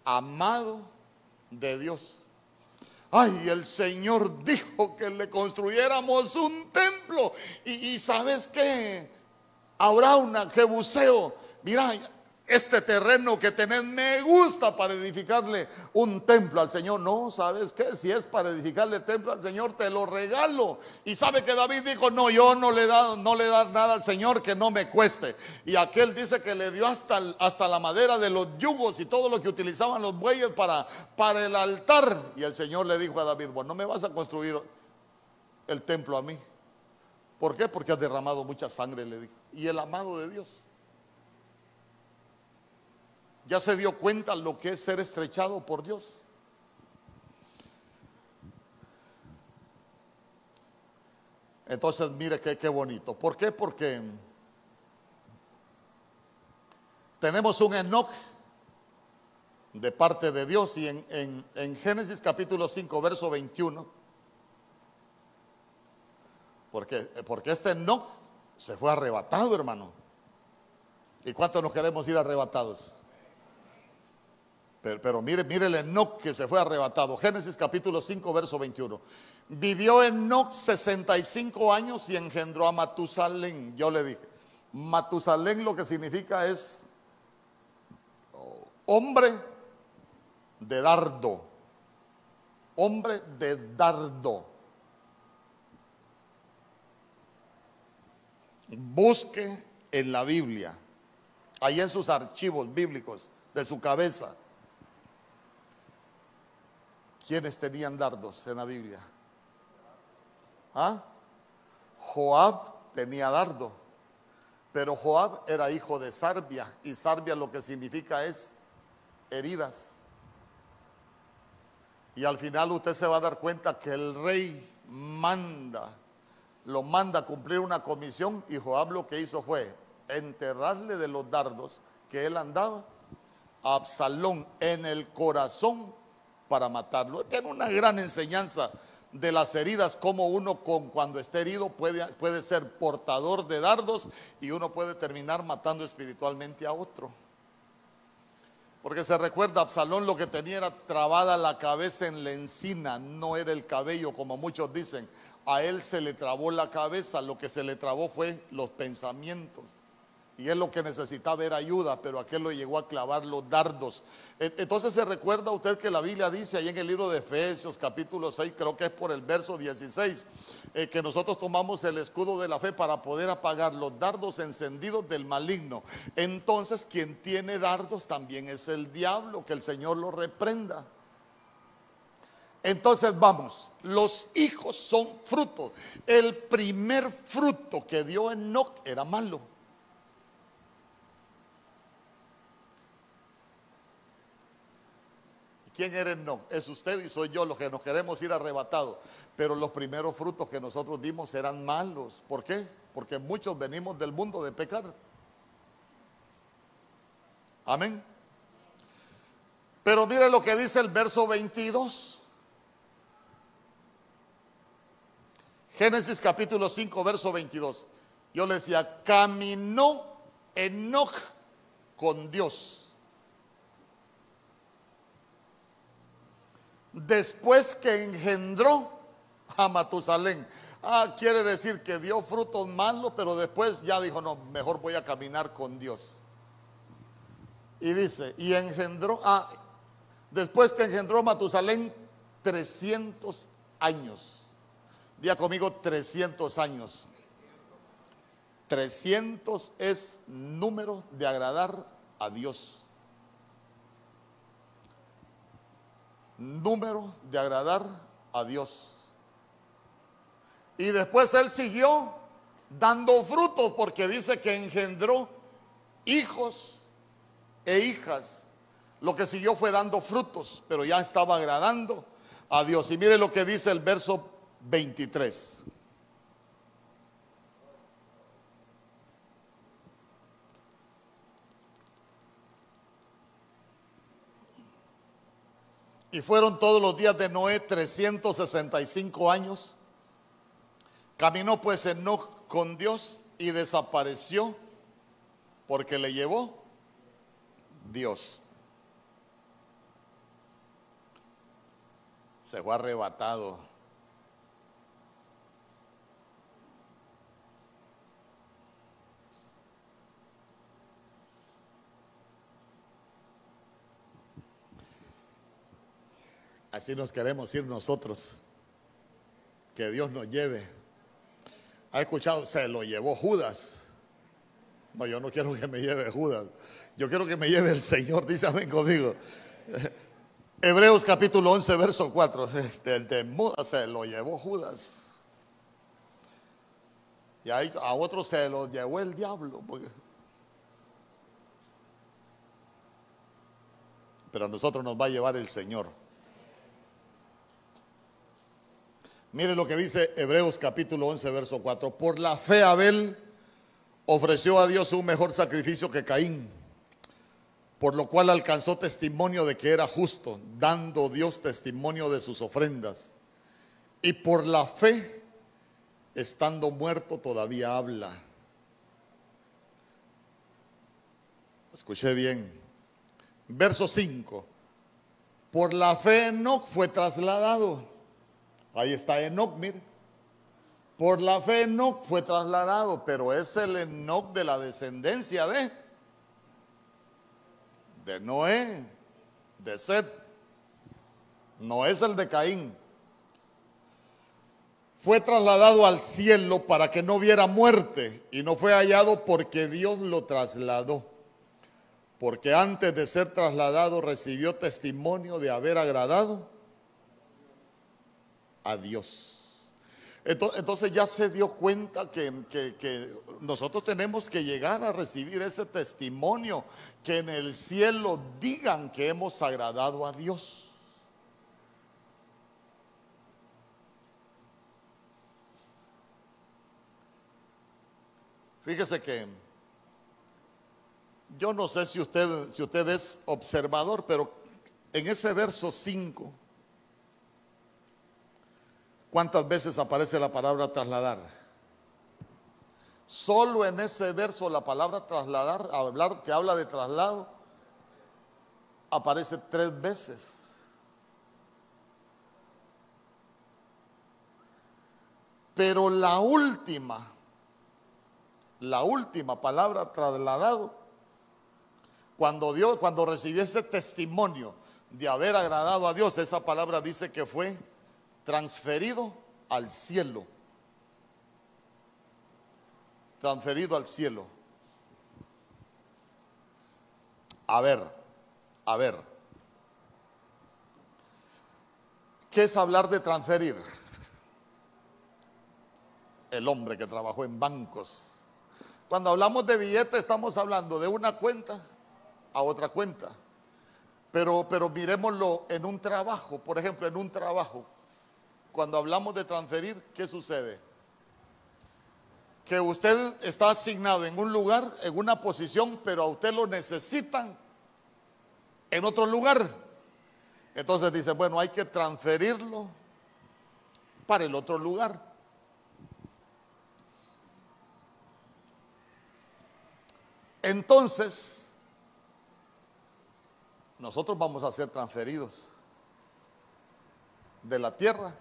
Amado de Dios. Ay, el Señor dijo que le construyéramos un templo. Y, sabes qué? Habrá un Jebuseo. Mira, este terreno que tenés me gusta para edificarle un templo al Señor. No, ¿sabes qué? Si es para edificarle templo al Señor, te lo regalo. Y sabe que David dijo, no, yo no le da, no le da nada al Señor que no me cueste. Y aquel dice que le dio hasta, hasta la madera de los yugos y todo lo que utilizaban los bueyes para, para el altar. Y el Señor le dijo a David, bueno, no me vas a construir el templo a mí. ¿Por qué? Porque has derramado mucha sangre, le dijo. Y el amado de Dios ya se dio cuenta lo que es ser estrechado por Dios. Entonces, mire qué, qué bonito. ¿Por qué? Porque tenemos un Enoch de parte de Dios y en, en, Génesis capítulo 5, verso 21. Porque, porque este Enoch se fue arrebatado, hermano. ¿Y cuántos nos queremos ir arrebatados? Pero, mire, mire el Enoch que se fue arrebatado. Génesis capítulo 5, verso 21. Vivió Enoch 65 años y engendró a Matusalén. Yo le dije, Matusalén lo que significa es hombre de dardo. Hombre de dardo. Busque en la Biblia, ahí en sus archivos bíblicos de su cabeza ¿Quiénes tenían dardos en la Biblia? ¿Ah? Joab tenía dardo, pero Joab era hijo de Sarbia y Sarbia lo que significa es heridas. Y al final usted se va a dar cuenta que el rey manda, lo manda a cumplir una comisión y Joab lo que hizo fue enterrarle de los dardos que él andaba a Absalón en el corazón para matarlo. Tiene una gran enseñanza de las heridas, como uno con, cuando está herido puede, puede ser portador de dardos y uno puede terminar matando espiritualmente a otro. Porque se recuerda, Absalón lo que tenía era trabada la cabeza en la encina, no era el cabello como muchos dicen. A él se le trabó la cabeza, lo que se le trabó fue los pensamientos. Y es lo que necesitaba era ayuda, pero aquel lo llegó a clavar los dardos. E, entonces se recuerda usted que la Biblia dice ahí en el libro de Efesios capítulo 6, creo que es por el verso 16, eh, que nosotros tomamos el escudo de la fe para poder apagar los dardos encendidos del maligno. Entonces quien tiene dardos también es el diablo, que el Señor lo reprenda. Entonces vamos, los hijos son frutos. El primer fruto que dio Enoch era malo. ¿Quién eres? No, es usted y soy yo los que nos queremos ir arrebatados. Pero los primeros frutos que nosotros dimos eran malos. ¿Por qué? Porque muchos venimos del mundo de pecar. Amén. Pero mire lo que dice el verso 22. Génesis capítulo 5, verso 22. Yo le decía, caminó Enoch con Dios después que engendró a Matusalén. Ah, quiere decir que dio frutos malos, pero después ya dijo, no, mejor voy a caminar con Dios. Y dice, y engendró, ah, después que engendró Matusalén 300 años. Día conmigo 300 años. 300 es número de agradar a Dios. número de agradar a Dios. Y después él siguió dando frutos porque dice que engendró hijos e hijas. Lo que siguió fue dando frutos, pero ya estaba agradando a Dios. Y mire lo que dice el verso 23. Y fueron todos los días de Noé 365 años. Caminó pues Enoch con Dios y desapareció porque le llevó Dios. Se fue arrebatado. Así nos queremos ir nosotros. Que Dios nos lleve. ¿Ha escuchado? Se lo llevó Judas. No, yo no quiero que me lleve Judas. Yo quiero que me lleve el Señor. Amén conmigo. Hebreos capítulo 11, verso 4. Este, de se lo llevó Judas. Y ahí a otro se lo llevó el diablo. Pero a nosotros nos va a llevar el Señor. Mire lo que dice Hebreos capítulo 11, verso 4. Por la fe Abel ofreció a Dios un mejor sacrificio que Caín, por lo cual alcanzó testimonio de que era justo, dando Dios testimonio de sus ofrendas. Y por la fe, estando muerto, todavía habla. Escuché bien. Verso 5. Por la fe no fue trasladado Ahí está Enoch, mire. Por la fe Enoch fue trasladado, pero es el Enoch de la descendencia de, de Noé, de Seth. No es el de Caín. Fue trasladado al cielo para que no viera muerte y no fue hallado porque Dios lo trasladó. Porque antes de ser trasladado recibió testimonio de haber agradado a Dios. Entonces ya se dio cuenta que, nosotros tenemos que llegar a recibir ese testimonio, que en el cielo digan que hemos agradado a Dios. Fíjese que yo no sé si usted, si usted es observador, pero en ese verso 5 ¿Cuántas veces aparece la palabra trasladar? Solo en ese verso la palabra trasladar, hablar que habla de traslado, aparece tres veces. Pero la última, la última palabra trasladado, cuando Dios, cuando recibió ese testimonio de haber agradado a Dios, esa palabra dice que fue transferido al cielo. Transferido al cielo. A ver, a ver. ¿Qué es hablar de transferir? El hombre que trabajó en bancos. Cuando hablamos de billete estamos hablando de una cuenta a otra cuenta. Pero, pero miremoslo en un trabajo, por ejemplo, en un trabajo. Cuando hablamos de transferir, ¿qué sucede? Que usted está asignado en un lugar, en una posición, pero a usted lo necesitan en otro lugar. Entonces dice, bueno, hay que transferirlo para el otro lugar. Entonces, nosotros vamos a ser transferidos de la tierra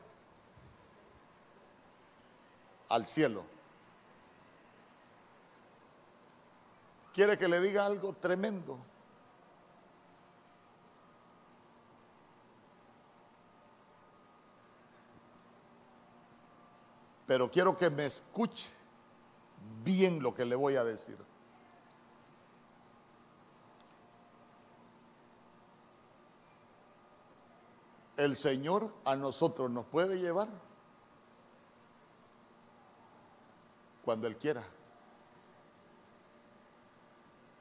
al cielo. ¿Quiere que le diga algo tremendo? Pero quiero que me escuche bien lo que le voy a decir. el Señor a nosotros nos puede llevar cuando Él quiera.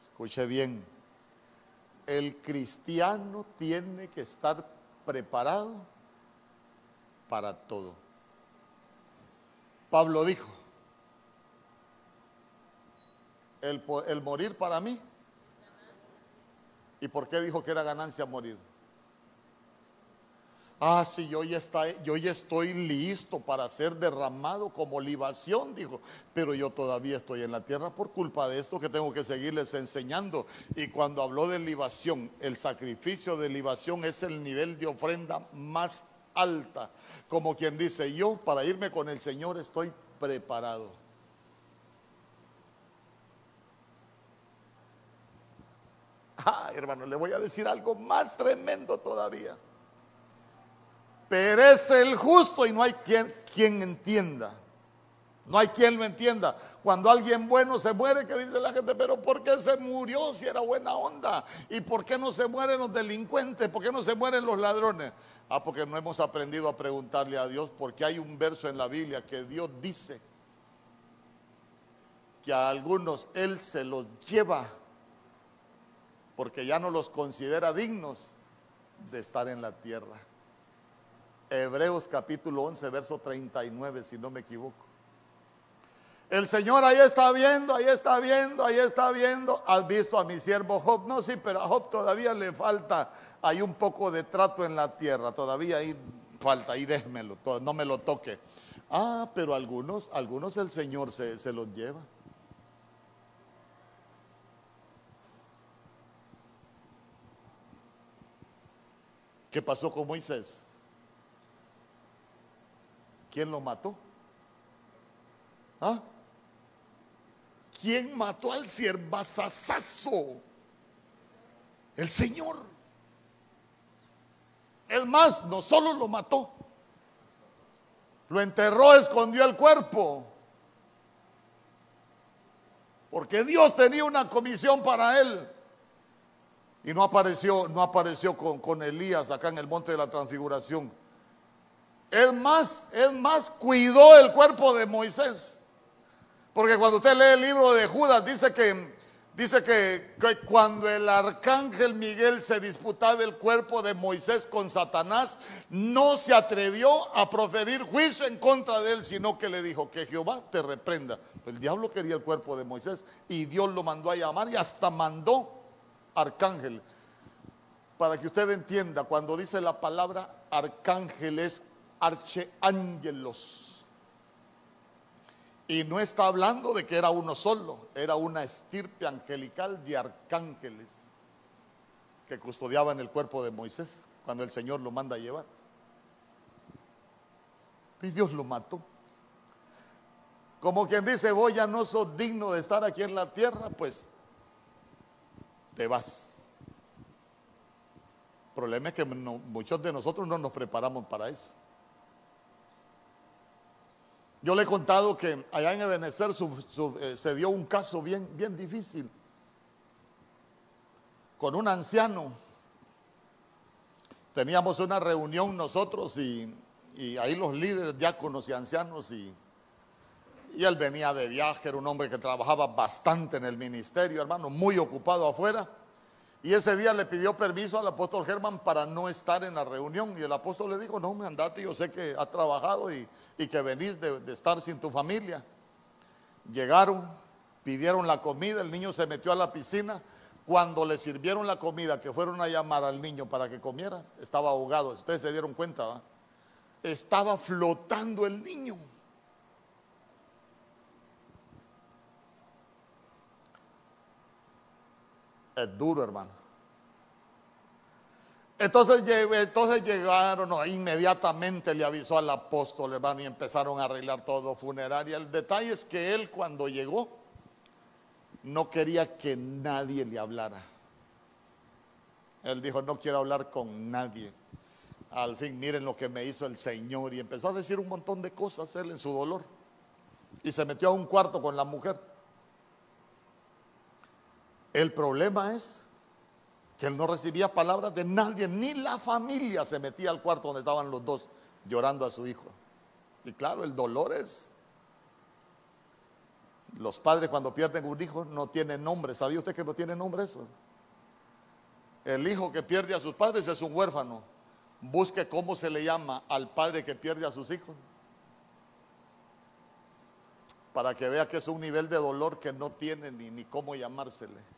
Escuche bien, el cristiano tiene que estar preparado para todo. Pablo dijo, el, el, morir para mí. ¿Y por qué dijo que era ganancia morir? Ah, sí, yo ya, está, yo ya estoy listo para ser derramado como libación, dijo. Pero yo todavía estoy en la tierra por culpa de esto que tengo que seguirles enseñando. Y cuando habló de libación, el sacrificio de libación es el nivel de ofrenda más alta. Como quien dice, yo para irme con el Señor estoy preparado. Ah, hermano, le voy a decir algo más tremendo todavía. Perece el justo y no hay quien, entienda. No hay quien lo entienda. Cuando alguien bueno se muere, que dice la gente, pero ¿por qué se murió si era buena onda? ¿Y por qué no se mueren los delincuentes? ¿Por qué no se mueren los ladrones? Ah, porque no hemos aprendido a preguntarle a Dios, porque hay un verso en la Biblia que Dios dice que a algunos Él se los lleva porque ya no los considera dignos de estar en la tierra. Hebreos capítulo 11, verso 39, si no me equivoco. El Señor ahí está viendo, ahí está viendo, ahí está viendo. Has visto a mi siervo Job. No, sí, pero a Job todavía le falta hay un poco de trato en la tierra. Todavía ahí falta, ahí déjmelo, no me lo toque. Ah, pero algunos, algunos el Señor se, se los lleva. ¿Qué pasó con Moisés? ¿Quién lo mató? ¿Ah? ¿Quién mató al siervazazazo? El Señor. Es más, no solo lo mató, lo enterró, escondió el cuerpo. Porque Dios tenía una comisión para él. Y no apareció, no apareció con, con Elías acá en el monte de la transfiguración es más, es más, cuidó el cuerpo de Moisés. Porque cuando usted lee el libro de Judas, dice que, dice que, cuando el arcángel Miguel se disputaba el cuerpo de Moisés con Satanás, no se atrevió a proferir juicio en contra de él, sino que le dijo que Jehová te reprenda. El diablo quería el cuerpo de Moisés y Dios lo mandó a llamar y hasta mandó arcángel. Para que usted entienda, cuando dice la palabra arcángel es archeángelos. Y no está hablando de que era uno solo, era una estirpe angelical de arcángeles que custodiaban el cuerpo de Moisés cuando el Señor lo manda a llevar. Y Dios lo mató. Como quien dice, vos ya no sos digno de estar aquí en la tierra, pues te vas. El problema es que muchos de nosotros no nos preparamos para eso. Yo le he contado que allá en Ebenezer eh, se dio un caso bien, bien difícil con un anciano. Teníamos una reunión nosotros y, ahí los líderes, diáconos y ancianos y, y él venía de viaje, era un hombre que trabajaba bastante en el ministerio, hermano, muy ocupado afuera. Y ese día le pidió permiso al apóstol Germán para no estar en la reunión. Y el apóstol le dijo, no, me andate, yo sé que has trabajado y, que venís de, de, estar sin tu familia. Llegaron, pidieron la comida, el niño se metió a la piscina. Cuando le sirvieron la comida, que fueron a llamar al niño para que comiera, estaba ahogado. Ustedes se dieron cuenta, Estaba flotando el niño. Es duro, hermano. Entonces, llegaron, inmediatamente le avisó al apóstol, hermano, y empezaron a arreglar todo funeraria. El detalle es que él cuando llegó no quería que nadie le hablara. Él dijo, no quiero hablar con nadie. Al fin, miren lo que me hizo el Señor. Y empezó a decir un montón de cosas él en su dolor. Y se metió a un cuarto con la mujer. El problema es que él no recibía palabras de nadie, ni la familia se metía al cuarto donde estaban los dos llorando a su hijo. Y claro, el dolor es... Los padres cuando pierden un hijo no tienen nombre. ¿Sabía usted que no tiene nombre eso? El hijo que pierde a sus padres es un huérfano. Busque cómo se le llama al padre que pierde a sus hijos. Para que vea que es un nivel de dolor que no tiene ni, ni cómo llamársele.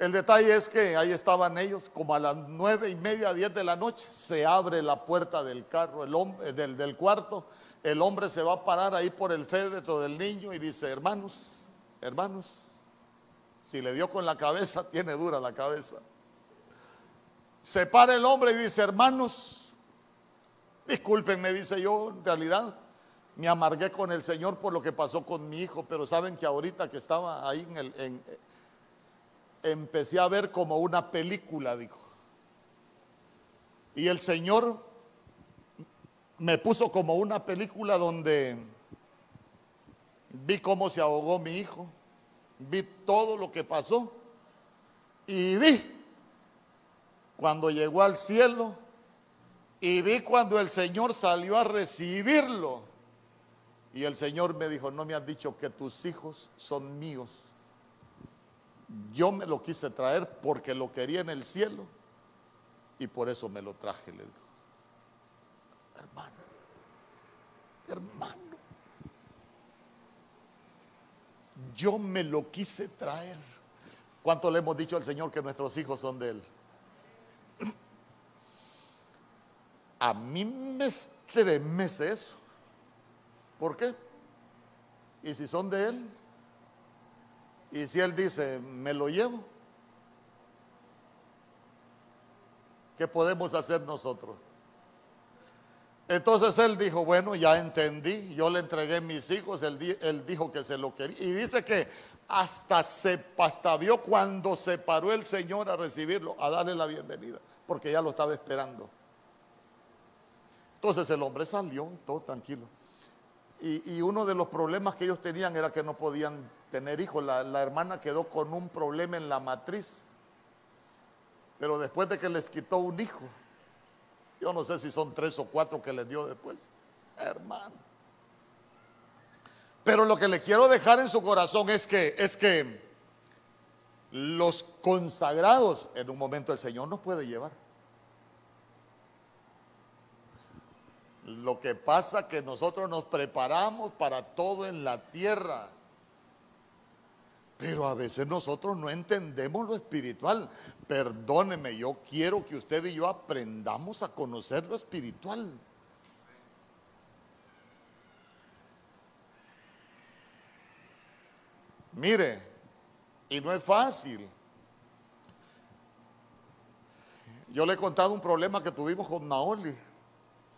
El detalle es que ahí estaban ellos, como a las nueve y media, diez de la noche, se abre la puerta del carro, el hombre, eh, del, del cuarto, el hombre se va a parar ahí por el féretro del niño y dice, hermanos, hermanos, si le dio con la cabeza, tiene dura la cabeza. Se para el hombre y dice, hermanos, discúlpenme, dice yo, en realidad me amargué con el Señor por lo que pasó con mi hijo, pero saben que ahorita que estaba ahí en el... empecé a ver como una película, dijo. Y el Señor me puso como una película donde vi cómo se ahogó mi hijo, vi todo lo que pasó y vi cuando llegó al cielo y vi cuando el Señor salió a recibirlo. Y el Señor me dijo, no me has dicho que tus hijos son míos yo me lo quise traer porque lo quería en el cielo y por eso me lo traje, le dijo. Hermano, hermano, yo me lo quise traer. ¿Cuánto le hemos dicho al Señor que nuestros hijos son de Él? A mí me estremece eso. ¿Por qué? Y si son de Él, y si él dice, me lo llevo, ¿qué podemos hacer nosotros? Entonces él dijo, bueno, ya entendí, yo le entregué mis hijos, él, dijo que se lo quería. Y dice que hasta se hasta vio cuando se paró el Señor a recibirlo, a darle la bienvenida, porque ya lo estaba esperando. Entonces el hombre salió, todo tranquilo. Y, y uno de los problemas que ellos tenían era que no podían tener hijos. La, hermana quedó con un problema en la matriz. Pero después de que les quitó un hijo, yo no sé si son tres o cuatro que les dio después, hermano. Pero lo que le quiero dejar en su corazón es que es que los consagrados en un momento el Señor nos puede llevar. Lo que pasa que nosotros nos preparamos para todo en la tierra. Pero a veces nosotros no entendemos lo espiritual. Perdóneme, yo quiero que usted y yo aprendamos a conocer lo espiritual. Mire, y no es fácil. Yo le he contado un problema que tuvimos con Naoli.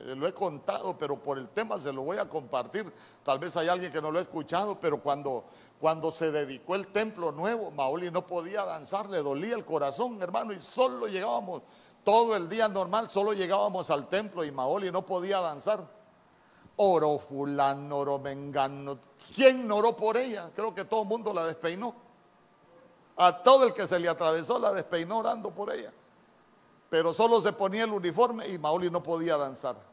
Eh, lo he contado, pero por el tema se lo voy a compartir. Tal vez hay alguien que no lo ha escuchado, pero cuando, cuando se dedicó el templo nuevo, Maoli no podía danzar, le dolía el corazón, hermano, y solo llegábamos, todo el día normal, solo llegábamos al templo y Maoli no podía danzar. Oro fulano, oro mengano. ¿Quién oró por ella? Creo que todo el mundo la despeinó. A todo el que se le atravesó la despeinó orando por ella. Pero solo se ponía el uniforme y Maoli no podía danzar.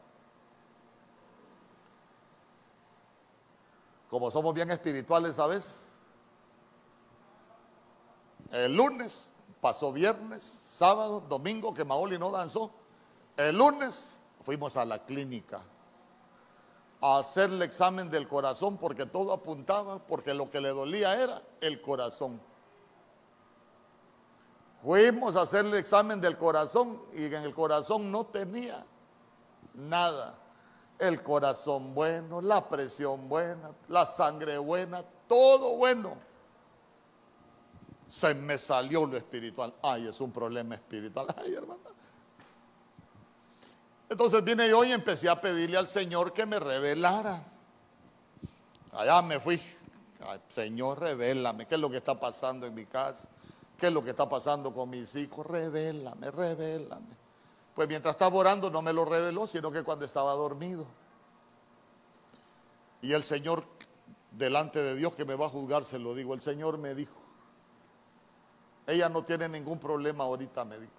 Como somos bien espirituales veces. El lunes, pasó viernes, sábado, domingo que Maoli no danzó. El lunes fuimos a la clínica a hacerle el examen del corazón porque todo apuntaba, porque lo que le dolía era el corazón. Fuimos a hacerle el examen del corazón y en el corazón no tenía nada el corazón bueno, la presión buena, la sangre buena, todo bueno. Se me salió lo espiritual. Ay, es un problema espiritual. Ay, hermana. Entonces vine yo y empecé a pedirle al Señor que me revelara. Allá me fui. Señor, revélame qué es lo que está pasando en mi casa, qué es lo que está pasando con mis hijos. Revélame, revélame. Pues mientras estaba orando no me lo reveló, sino que cuando estaba dormido. Y el Señor, delante de Dios que me va a juzgar, se lo digo, el Señor me dijo, ella no tiene ningún problema ahorita, me dijo,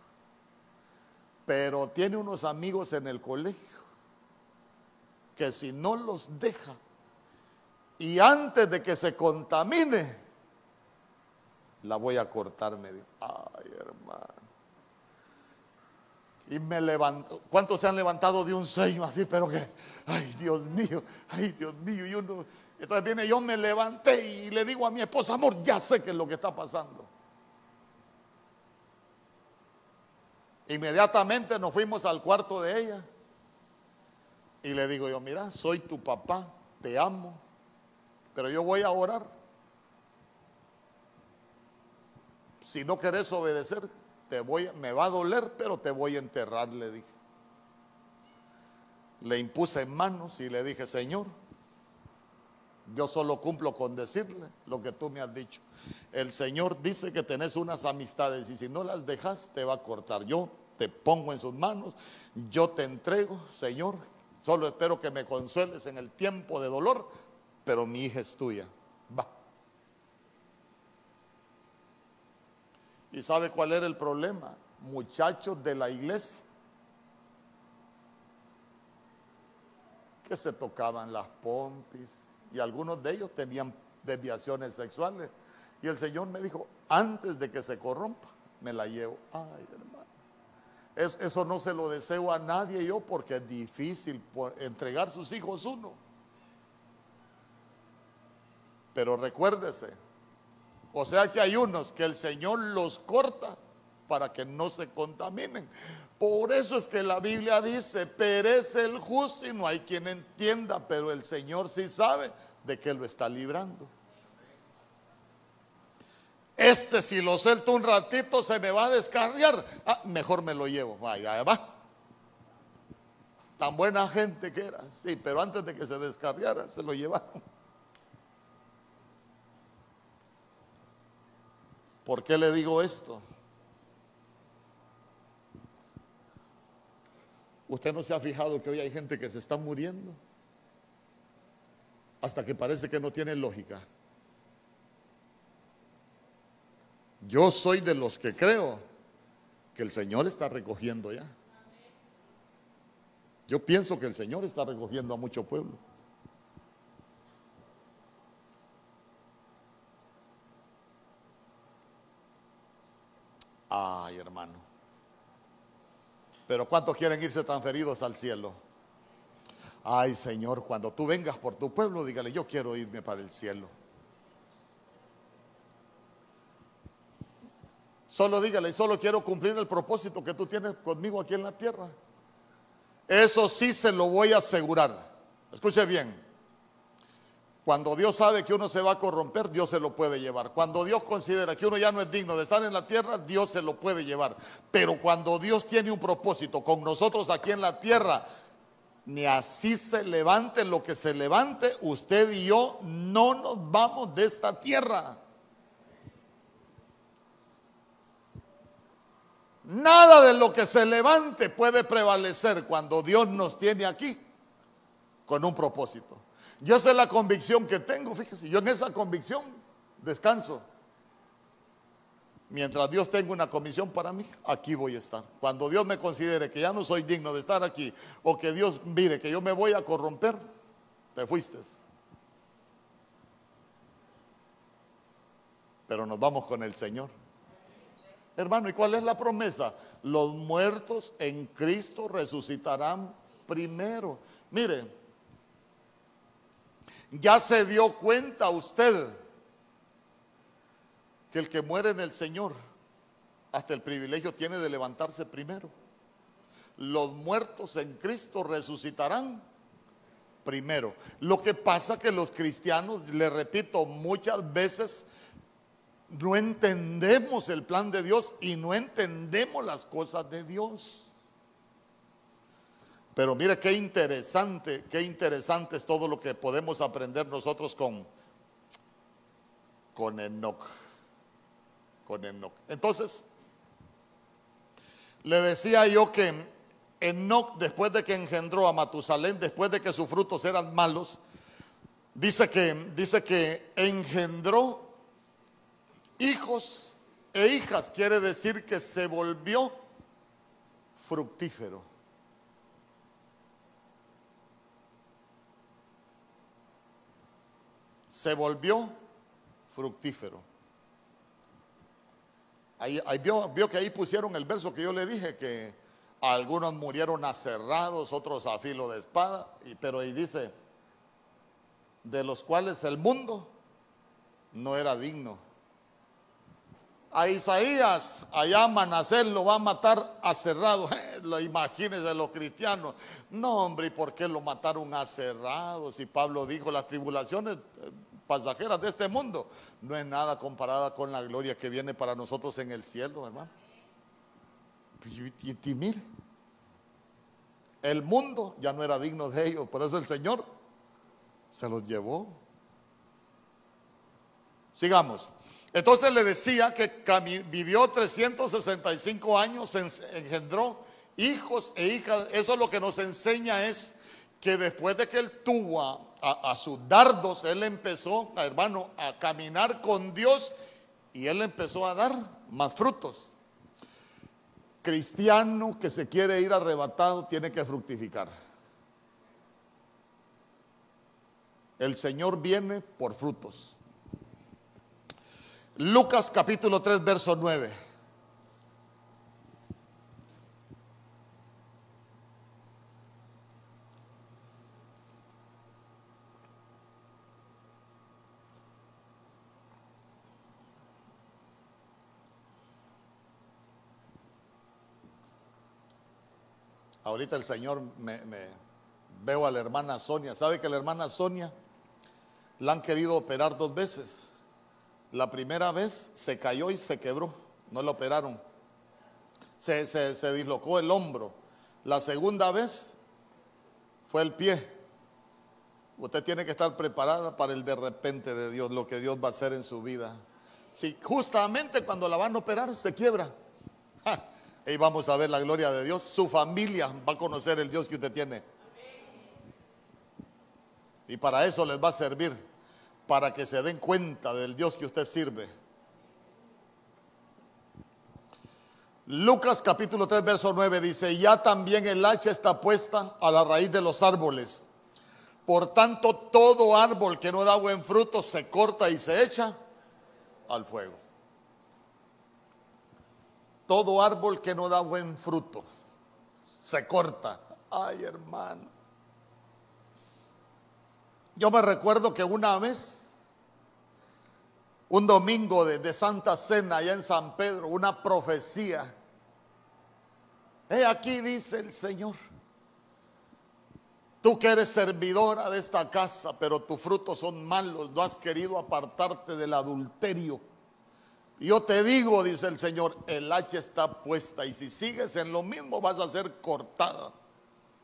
pero tiene unos amigos en el colegio que si no los deja y antes de que se contamine, la voy a cortar, me dijo, ay hermano. Y me levantó. ¿Cuántos se han levantado de un sueño así? Pero que, ay Dios mío, ay Dios mío. Y uno, entonces viene, yo me levanté y le digo a mi esposa, amor, ya sé qué es lo que está pasando. Inmediatamente nos fuimos al cuarto de ella. Y le digo yo, mira, soy tu papá, te amo, pero yo voy a orar. Si no querés obedecer, voy, me va a doler, pero te voy a enterrar, le dije. Le impuse en manos y le dije, Señor, yo solo cumplo con decirle lo que tú me has dicho. El Señor dice que tenés unas amistades y si no las dejas te va a cortar. Yo te pongo en sus manos, yo te entrego, Señor. Solo espero que me consueles en el tiempo de dolor, pero mi hija es tuya. Va. ¿Y sabe cuál era el problema? Muchachos de la iglesia que se tocaban las pompis y algunos de ellos tenían desviaciones sexuales. Y el Señor me dijo, antes de que se corrompa, me la llevo. Ay, hermano. eso no se lo deseo a nadie yo porque es difícil entregar sus hijos uno. Pero recuérdese, o sea que hay unos que el Señor los corta para que no se contaminen. Por eso es que la Biblia dice, perece el justo y no hay quien entienda, pero el Señor sí sabe de que lo está librando. Este si lo suelto un ratito se me va a descarriar. Ah, mejor me lo llevo. Vaya, va. Tan buena gente que era. Sí, pero antes de que se descarriara, se lo llevaron. ¿Por qué le digo esto? ¿Usted no se ha fijado que hoy hay gente que se está muriendo? Hasta que parece que no tiene lógica. Yo soy de los que creo que el Señor está recogiendo ya. Yo pienso que el Señor está recogiendo a mucho pueblo. Ay, hermano. Pero ¿cuántos quieren irse transferidos al cielo? Ay, Señor, cuando tú vengas por tu pueblo, dígale, yo quiero irme para el cielo. Solo dígale, solo quiero cumplir el propósito que tú tienes conmigo aquí en la tierra. Eso sí se lo voy a asegurar. Escuche bien. Cuando Dios sabe que uno se va a corromper, Dios se lo puede llevar. Cuando Dios considera que uno ya no es digno de estar en la tierra, Dios se lo puede llevar. Pero cuando Dios tiene un propósito con nosotros aquí en la tierra, ni así se levante lo que se levante, usted y yo no nos vamos de esta tierra. Nada de lo que se levante puede prevalecer cuando Dios nos tiene aquí con un propósito. Yo sé la convicción que tengo, fíjese, yo en esa convicción descanso. Mientras Dios tenga una comisión para mí, aquí voy a estar. Cuando Dios me considere que ya no soy digno de estar aquí, o que Dios mire que yo me voy a corromper, te fuiste. Pero nos vamos con el Señor. Hermano, ¿y cuál es la promesa? Los muertos en Cristo resucitarán primero. Mire, ya se dio cuenta usted que el que muere en el Señor hasta el privilegio tiene de levantarse primero. Los muertos en Cristo resucitarán primero. Lo que pasa que los cristianos, le repito, muchas veces no entendemos el plan de Dios y no entendemos las cosas de Dios. Pero mire qué interesante, qué interesante es todo lo que podemos aprender nosotros con, con Enoch. Con Enoch. Entonces, le decía yo que Enoch, después de que engendró a Matusalén, después de que sus frutos eran malos, dice que, dice que engendró hijos e hijas, quiere decir que se volvió fructífero. Se volvió fructífero. Ahí, vio, que ahí pusieron el verso que yo le dije, que algunos murieron aserrados, otros a filo de espada, y, pero ahí dice, de los cuales el mundo no era digno a Isaías, allá Manasés lo va a matar a cerrado. lo imagínense los cristianos. No, hombre, ¿y por qué lo mataron a cerrado? Si Pablo dijo, las tribulaciones eh, pasajeras de este mundo no es nada comparada con la gloria que viene para nosotros en el cielo, hermano. Y, y el mundo ya no era digno de ellos, por eso el Señor se los llevó. Sigamos. Entonces le decía que vivió 365 años, engendró hijos e hijas. Eso lo que nos enseña es que después de que él tuvo a, sus dardos, él empezó, hermano, a caminar con Dios y él empezó a dar más frutos. Cristiano que se quiere ir arrebatado tiene que fructificar. El Señor viene por frutos. Lucas capítulo 3, verso 9. Ahorita el Señor me, veo a la hermana Sonia. ¿Sabe que la hermana Sonia la han querido operar dos veces? La primera vez se cayó y se quebró, no lo operaron. Se, se, dislocó el hombro. La segunda vez fue el pie. Usted tiene que estar preparada para el de repente de Dios, lo que Dios va a hacer en su vida. Si justamente cuando la van a operar se quiebra. Y vamos a ver la gloria de Dios. Su familia va a conocer el Dios que usted tiene. Y para eso les va a servir para que se den cuenta del Dios que usted sirve. Lucas capítulo 3, verso 9 dice, ya también el hacha está puesta a la raíz de los árboles. Por tanto, todo árbol que no da buen fruto se corta y se echa al fuego. Todo árbol que no da buen fruto se corta. Ay, hermano. Yo me recuerdo que una vez un domingo de, Santa Cena allá en San Pedro, una profecía. He aquí dice el Señor, tú que eres servidora de esta casa, pero tus frutos son malos, no has querido apartarte del adulterio. Yo te digo, dice el Señor, el hacha está puesta y si sigues en lo mismo vas a ser cortada.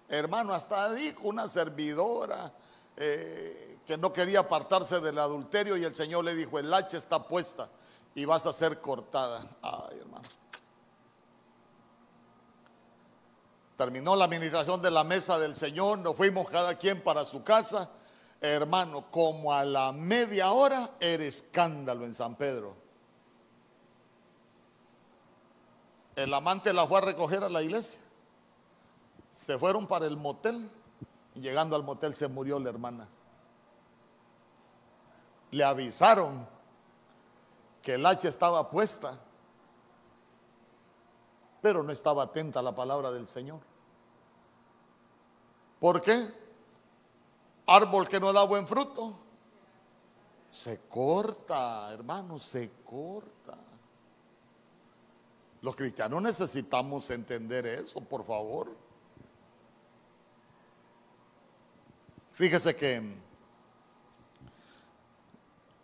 Hermano, hasta dijo una servidora eh, que no quería apartarse del adulterio y el Señor le dijo, el hacha está puesta y vas a ser cortada. Ay, hermano. Terminó la administración de la mesa del Señor, nos fuimos cada quien para su casa. Hermano, como a la media hora era escándalo en San Pedro. El amante la fue a recoger a la iglesia. Se fueron para el motel y llegando al motel se murió la hermana. Le avisaron que el hacha estaba puesta, pero no estaba atenta a la palabra del Señor. ¿Por qué? Árbol que no da buen fruto, se corta, hermano, se corta. Los cristianos necesitamos entender eso, por favor. Fíjese que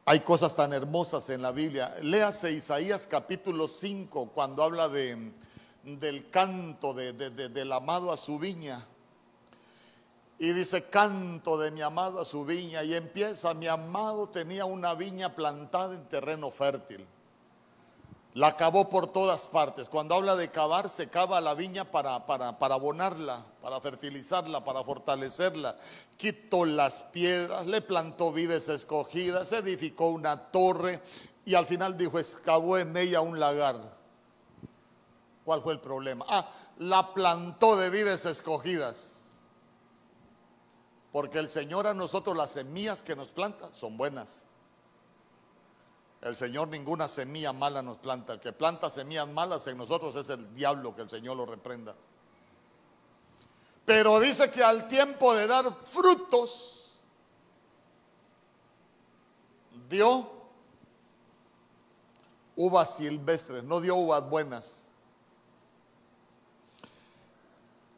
hay cosas tan hermosas en la Biblia. Léase Isaías capítulo 5 cuando habla de, del canto de, del amado a su viña. Y dice, canto de mi amado a su viña. Y empieza, mi amado tenía una viña plantada en terreno fértil. La cavó por todas partes. Cuando habla de cavar, se cava la viña para, para, para abonarla, para fertilizarla, para fortalecerla. Quitó las piedras, le plantó vides escogidas, edificó una torre y al final dijo, excavó en ella un lagar. ¿Cuál fue el problema? Ah, la plantó de vides escogidas. Porque el Señor a nosotros las semillas que nos planta son buenas. El Señor ninguna semilla mala nos planta. El que planta semillas malas en nosotros es el diablo, que el Señor lo reprenda. Pero dice que al tiempo de dar frutos, dio uvas silvestres, no dio uvas buenas.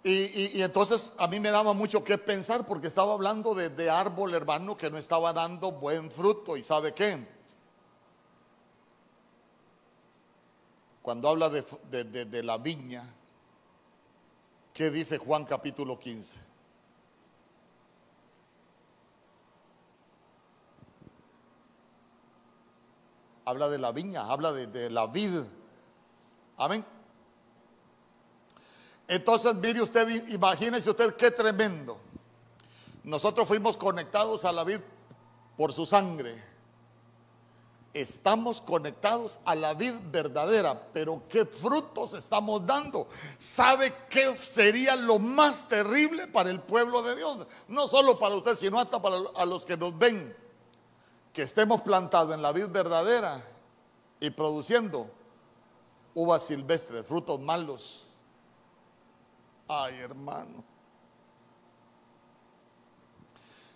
Y, entonces a mí me daba mucho que pensar porque estaba hablando de, de árbol hermano que no estaba dando buen fruto. ¿Y sabe qué? Cuando habla de, la viña, ¿qué dice Juan capítulo 15? Habla de la viña, habla de, de la vid. Amén. Entonces, mire usted, imagínese usted qué tremendo. Nosotros fuimos conectados a la vid por su sangre estamos conectados a la vida verdadera, pero ¿qué frutos estamos dando? ¿Sabe qué sería lo más terrible para el pueblo de Dios? No solo para usted, sino hasta para los que nos ven. Que estemos plantados en la vida verdadera y produciendo uvas silvestres, frutos malos. Ay, hermano.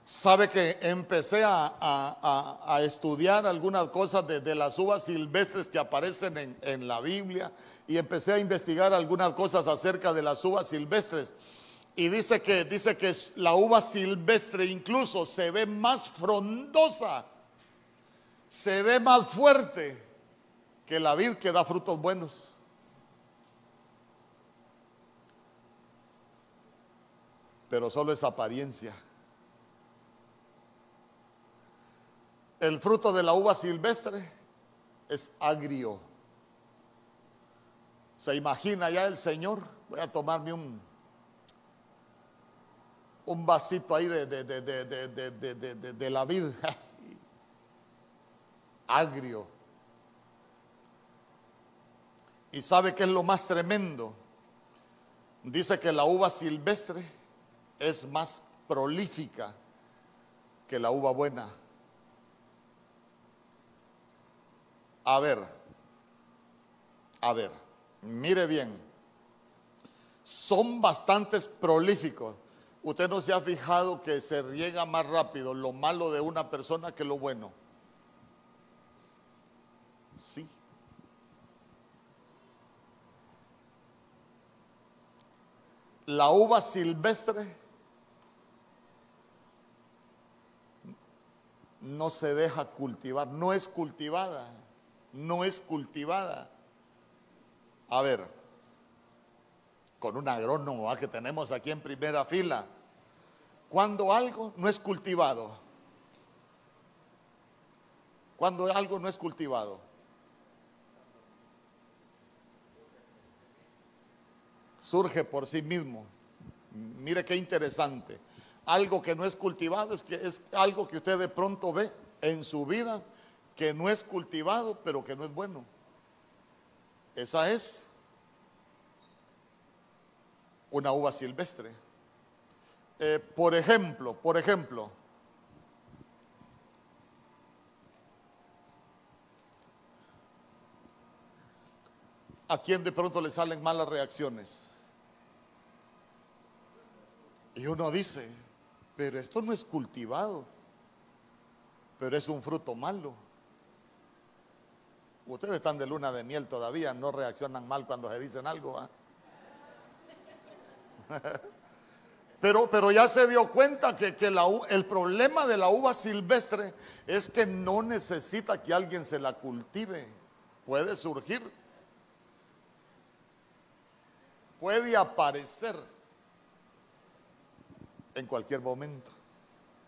Sabe que empecé a, estudiar algunas cosas de, las uvas silvestres que aparecen en, la Biblia y empecé a investigar algunas cosas acerca de las uvas silvestres. Y dice que, dice que la uva silvestre incluso se ve más frondosa, se ve más fuerte que la vid que da frutos buenos. Pero solo es apariencia. El fruto de la uva silvestre es agrio. Se imagina ya el Señor, voy a tomarme un, un vasito ahí de, de, la vid. agrio. ¿Y sabe qué es lo más tremendo? Dice que la uva silvestre es más prolífica que la uva buena. A ver, a ver, mire bien, son bastantes prolíficos. Usted no se ha fijado que se riega más rápido lo malo de una persona que lo bueno. Sí. La uva silvestre no se deja cultivar, no es cultivada no es cultivada. A ver, con un agrónomo que tenemos aquí en primera fila. Cuando algo no es cultivado, cuando algo no es cultivado, surge por sí mismo. Mire qué interesante. Algo que no es cultivado es que es algo que usted de pronto ve en su vida que no es cultivado, pero que no es bueno. Esa es una uva silvestre. Eh, por ejemplo, por ejemplo, ¿a quién de pronto le salen malas reacciones? Y uno dice, pero esto no es cultivado, pero es un fruto malo. Ustedes están de luna de miel todavía, no reaccionan mal cuando se dicen algo. ¿ah? Pero, pero ya se dio cuenta que, el problema de la uva silvestre es que no necesita que alguien se la cultive. Puede surgir. Puede aparecer en cualquier momento.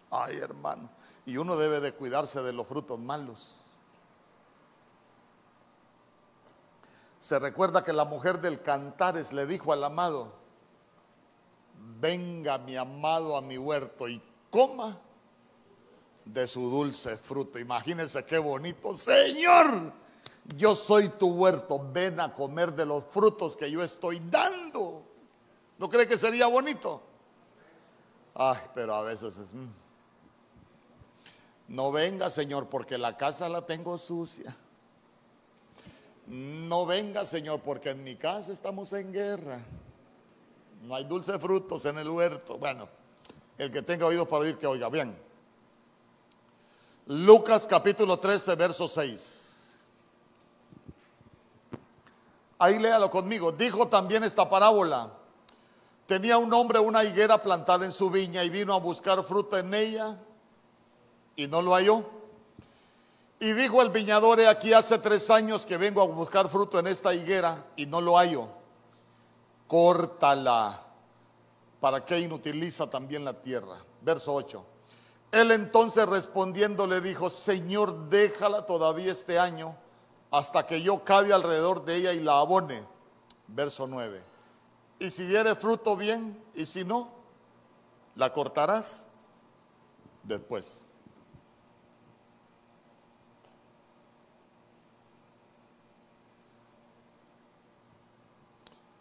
Ay, hermano. Y uno debe de cuidarse de los frutos malos. Se recuerda que la mujer del Cantares le dijo al amado, venga mi amado a mi huerto y coma de su dulce fruto. Imagínense qué bonito. Señor, yo soy tu huerto, ven a comer de los frutos que yo estoy dando. ¿No cree que sería bonito? Ay, pero a veces es... Mm. No venga, Señor, porque la casa la tengo sucia. No venga, Señor, porque en mi casa estamos en guerra. No hay dulces frutos en el huerto. Bueno, el que tenga oídos para oír, que oiga. Bien. Lucas capítulo 13, verso 6. Ahí léalo conmigo. Dijo también esta parábola. Tenía un hombre una higuera plantada en su viña y vino a buscar fruto en ella y no lo halló. Y dijo el viñador, aquí hace tres años que vengo a buscar fruto en esta higuera y no lo hallo. Córtala. ¿Para qué inutiliza también la tierra? Verso 8. Él entonces respondiendo le dijo, Señor, déjala todavía este año hasta que yo cabe alrededor de ella y la abone. Verso 9. Y si diere fruto bien, y si no, la cortarás después.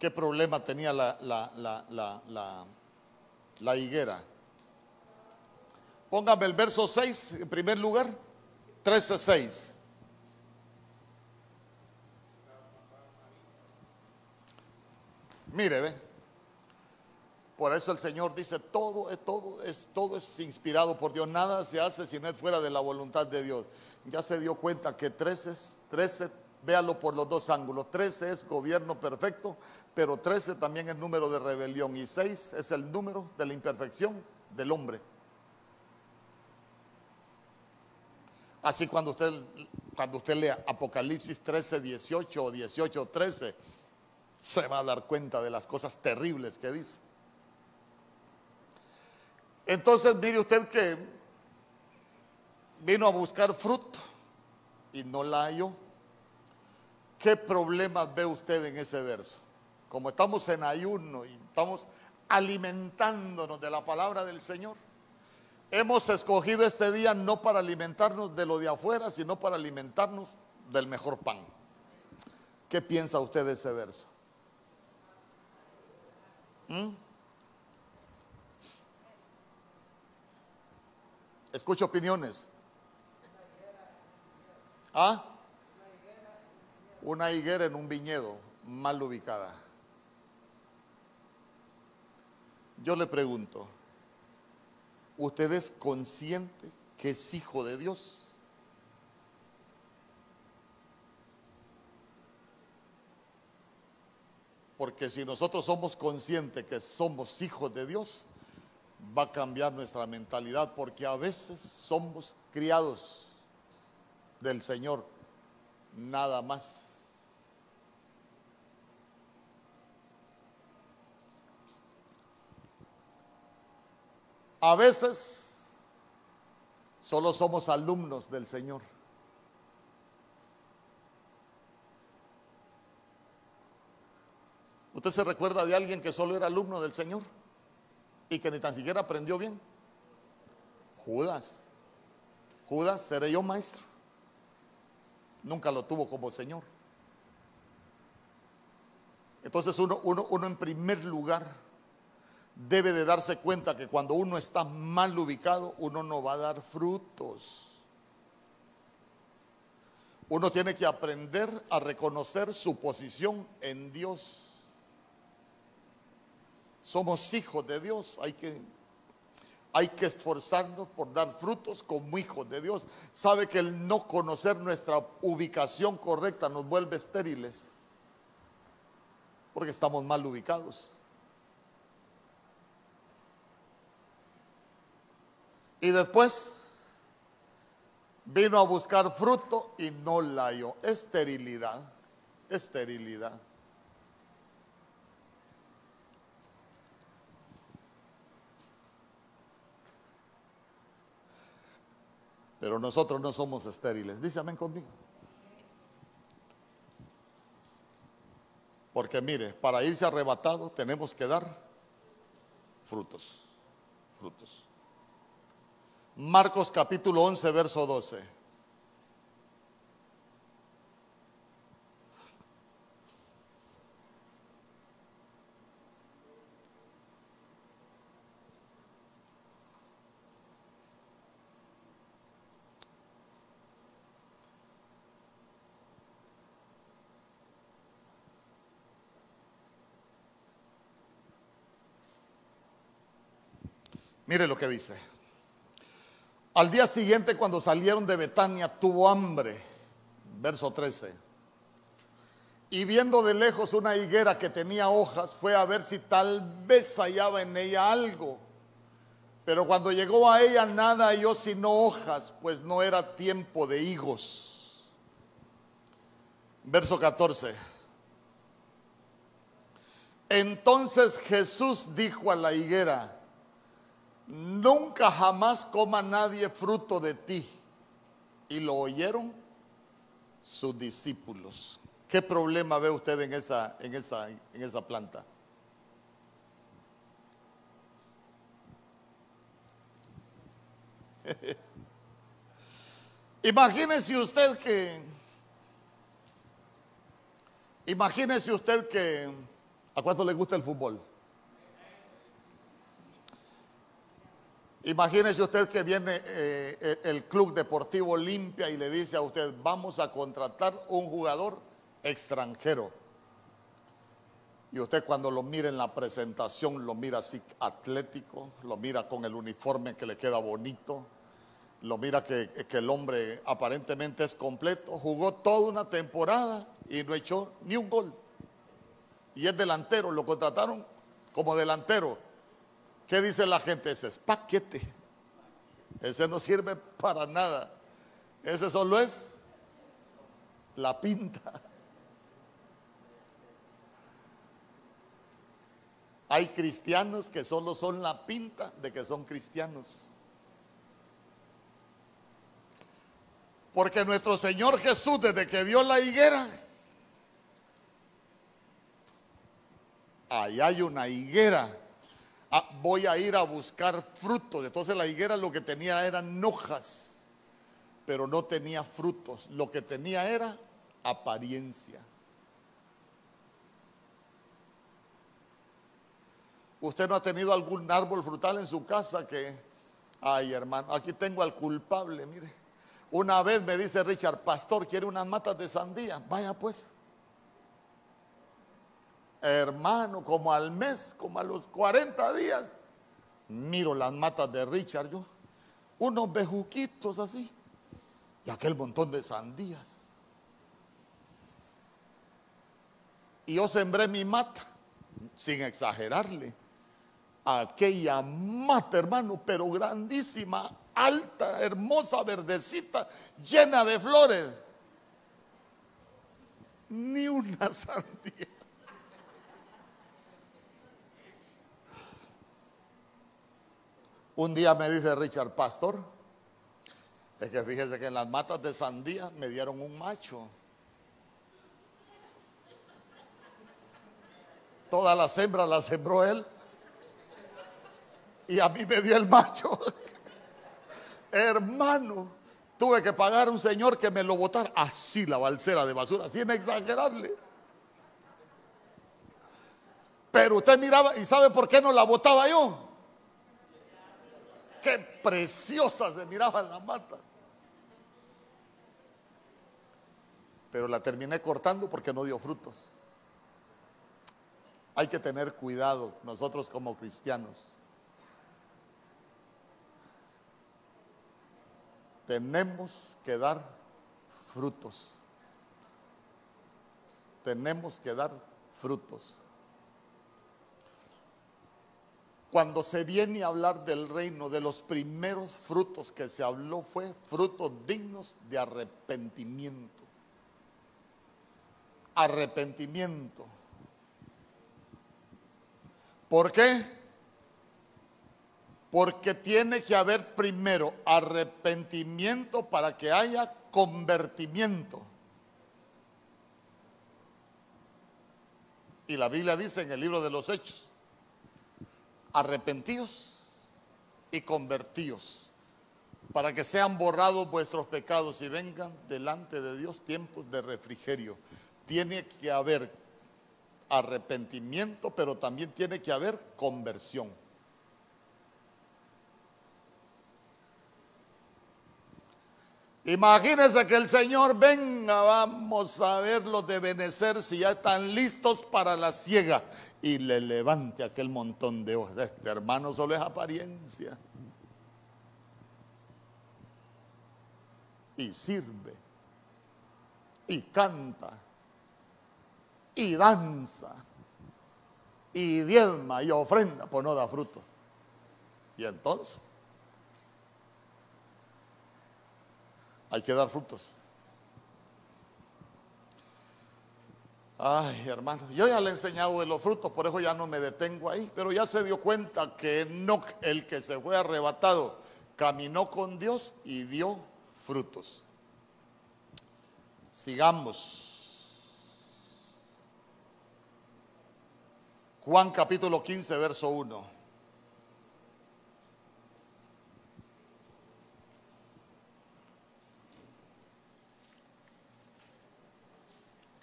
¿Qué problema tenía la, la, higuera? Póngame el verso 6 en primer lugar. 13.6. Mire, ve. Por eso el Señor dice, todo, todo, es, todo es inspirado por Dios. Nada se hace si no es fuera de la voluntad de Dios. Ya se dio cuenta que 13, 13 véalo por los dos ángulos. 13 es gobierno perfecto, pero 13 también es número de rebelión y 6 es el número de la imperfección del hombre. Así cuando usted, cuando usted lea Apocalipsis 13, 18 o 18, 13, se va a dar cuenta de las cosas terribles que dice. Entonces mire usted que vino a buscar fruto y no la halló. ¿Qué problemas ve usted en ese verso? Como estamos en ayuno y estamos alimentándonos de la palabra del Señor, hemos escogido este día no para alimentarnos de lo de afuera, sino para alimentarnos del mejor pan. ¿Qué piensa usted de ese verso? ¿Mm? Escucho opiniones. ¿Ah? Una higuera en un viñedo mal ubicada. Yo le pregunto, ¿usted es consciente que es hijo de Dios? Porque si nosotros somos conscientes que somos hijos de Dios, va a cambiar nuestra mentalidad, porque a veces somos criados del Señor, nada más. A veces solo somos alumnos del Señor. ¿Usted se recuerda de alguien que solo era alumno del Señor y que ni tan siquiera aprendió bien? Judas. Judas, seré yo maestro. Nunca lo tuvo como Señor. Entonces uno, uno, uno en primer lugar debe de darse cuenta que cuando uno está mal ubicado, uno no va a dar frutos. Uno tiene que aprender a reconocer su posición en Dios. Somos hijos de Dios, hay que, hay que esforzarnos por dar frutos como hijos de Dios. Sabe que el no conocer nuestra ubicación correcta nos vuelve estériles, porque estamos mal ubicados. Y después vino a buscar fruto y no la halló. Esterilidad, esterilidad. Pero nosotros no somos estériles. Dice amén conmigo. Porque mire, para irse arrebatado tenemos que dar frutos. Frutos. Marcos capítulo 11, verso 12. Mire lo que dice. Al día siguiente, cuando salieron de Betania, tuvo hambre. Verso 13. Y viendo de lejos una higuera que tenía hojas, fue a ver si tal vez hallaba en ella algo. Pero cuando llegó a ella nada halló sino hojas, pues no era tiempo de higos. Verso 14. Entonces Jesús dijo a la higuera, nunca jamás coma nadie fruto de ti. Y lo oyeron sus discípulos. ¿Qué problema ve usted en esa, en esa, en esa planta? imagínese usted que, imagínese usted que, ¿a cuánto le gusta el fútbol? Imagínese usted que viene eh, el Club Deportivo Olimpia y le dice a usted, vamos a contratar un jugador extranjero. Y usted cuando lo mira en la presentación, lo mira así atlético, lo mira con el uniforme que le queda bonito, lo mira que, que el hombre aparentemente es completo, jugó toda una temporada y no echó ni un gol. Y es delantero, lo contrataron como delantero ¿Qué dice la gente? Ese es paquete. Ese no sirve para nada. Ese solo es la pinta. Hay cristianos que solo son la pinta de que son cristianos. Porque nuestro Señor Jesús, desde que vio la higuera, ahí hay una higuera voy a ir a buscar frutos. Entonces la higuera lo que tenía eran hojas, pero no tenía frutos. Lo que tenía era apariencia. ¿Usted no ha tenido algún árbol frutal en su casa que, ay hermano, aquí tengo al culpable, mire. Una vez me dice Richard, pastor, quiere unas matas de sandía. Vaya pues hermano, como al mes, como a los 40 días, miro las matas de Richard yo, unos bejuquitos así, y aquel montón de sandías. Y yo sembré mi mata, sin exagerarle, aquella mata, hermano, pero grandísima, alta, hermosa, verdecita, llena de flores. Ni una sandía. Un día me dice Richard Pastor, es que fíjese que en las matas de sandía me dieron un macho. Todas las hembras las sembró él. Y a mí me dio el macho. Hermano, tuve que pagar a un señor que me lo botara así la balsera de basura, sin exagerarle. Pero usted miraba, ¿y sabe por qué no la botaba yo? Qué preciosa se miraba la mata. Pero la terminé cortando porque no dio frutos. Hay que tener cuidado nosotros como cristianos. Tenemos que dar frutos. Tenemos que dar frutos. Cuando se viene a hablar del reino, de los primeros frutos que se habló fue frutos dignos de arrepentimiento. Arrepentimiento. ¿Por qué? Porque tiene que haber primero arrepentimiento para que haya convertimiento. Y la Biblia dice en el libro de los Hechos, arrepentíos y convertíos, para que sean borrados vuestros pecados y vengan delante de Dios tiempos de refrigerio. Tiene que haber arrepentimiento, pero también tiene que haber conversión. Imagínense que el Señor venga, vamos a verlos de Benecer si ya están listos para la ciega y le levante aquel montón de hojas. Este hermano solo es apariencia. Y sirve, y canta, y danza, y diezma, y ofrenda, pues no da frutos. Y entonces, hay que dar frutos. Ay, hermano, yo ya le he enseñado de los frutos, por eso ya no me detengo ahí, pero ya se dio cuenta que no el que se fue arrebatado, caminó con Dios y dio frutos. Sigamos. Juan capítulo 15, verso 1.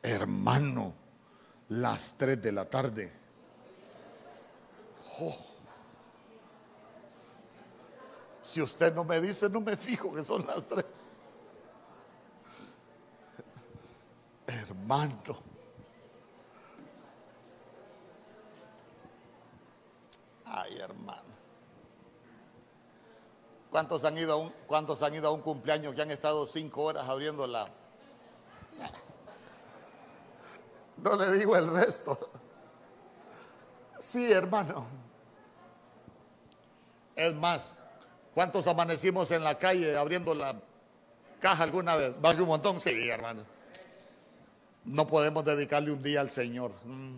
Hermano, las tres de la tarde. Oh. Si usted no me dice, no me fijo que son las tres. Hermano. Ay, hermano. ¿Cuántos han ido a un, cuántos han ido a un cumpleaños que han estado cinco horas abriendo la... No le digo el resto. Sí, hermano. Es más, ¿cuántos amanecimos en la calle abriendo la caja alguna vez? ¿Va un montón? Sí, hermano. No podemos dedicarle un día al Señor. Mm.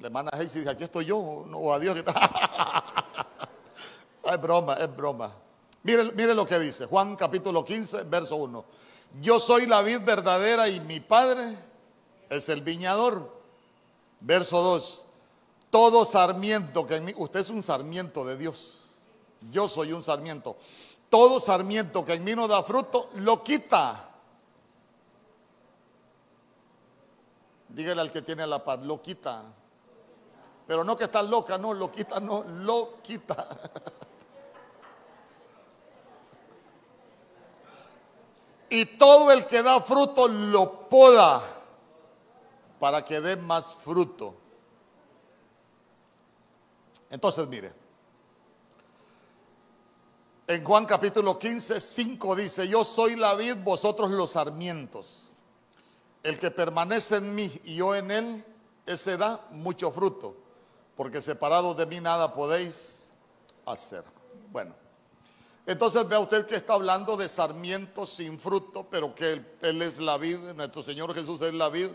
La hermana Heisy dice, aquí estoy yo, no, a Dios que es broma, es broma. Mire, mire lo que dice, Juan capítulo 15, verso 1. Yo soy la vid verdadera y mi padre es el viñador. Verso 2. Todo sarmiento que en mí, usted es un sarmiento de Dios. Yo soy un sarmiento. Todo sarmiento que en mí no da fruto, lo quita. Dígale al que tiene la paz, lo quita. Pero no que está loca, no, lo quita, no, lo quita. y todo el que da fruto lo poda para que dé más fruto. Entonces, mire, en Juan capítulo 15, 5 dice, yo soy la vid, vosotros los sarmientos. El que permanece en mí y yo en él, ese da mucho fruto, porque separados de mí nada podéis hacer. Bueno. Entonces vea usted que está hablando de sarmientos sin fruto, pero que él, es la vid, nuestro Señor Jesús es la vid,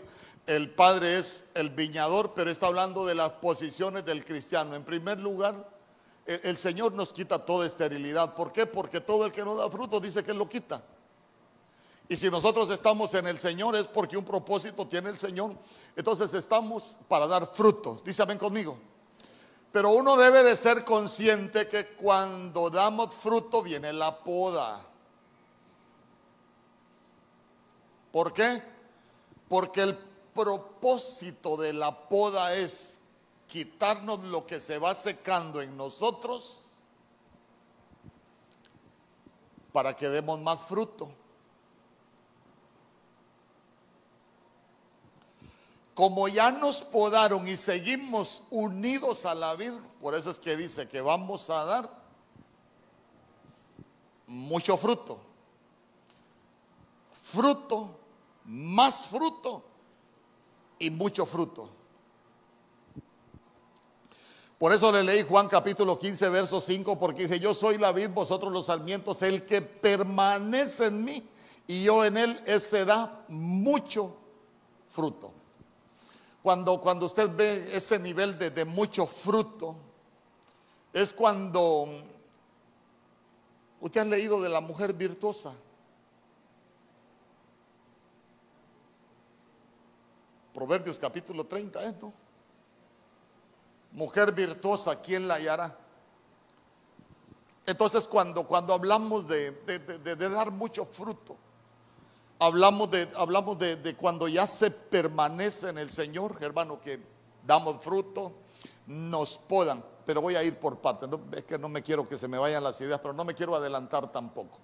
el Padre es el viñador, pero está hablando de las posiciones del cristiano. En primer lugar, el, el Señor nos quita toda esterilidad. ¿Por qué? Porque todo el que no da fruto dice que lo quita. Y si nosotros estamos en el Señor es porque un propósito tiene el Señor. Entonces estamos para dar fruto. Dice amén conmigo. Pero uno debe de ser consciente que cuando damos fruto viene la poda. ¿Por qué? Porque el propósito de la poda es quitarnos lo que se va secando en nosotros para que demos más fruto. Como ya nos podaron y seguimos unidos a la vida, por eso es que dice que vamos a dar mucho fruto. Fruto, más fruto y mucho fruto. Por eso le leí Juan capítulo 15, verso 5, porque dice, yo soy la vid, vosotros los sarmientos, el que permanece en mí y yo en él, ese da mucho fruto. Cuando, cuando usted ve ese nivel de, de mucho fruto, es cuando usted ha leído de la mujer virtuosa. Proverbios capítulo 30, ¿eh? ¿no? Mujer virtuosa, ¿quién la hallará? Entonces cuando, cuando hablamos de, de, de dar mucho fruto, Hablamos de, hablamos de, cuando ya se permanece en el Señor, hermano, que damos fruto, nos podan. Pero voy a ir por partes. es que no me quiero que se me vayan las ideas, pero no me quiero adelantar tampoco.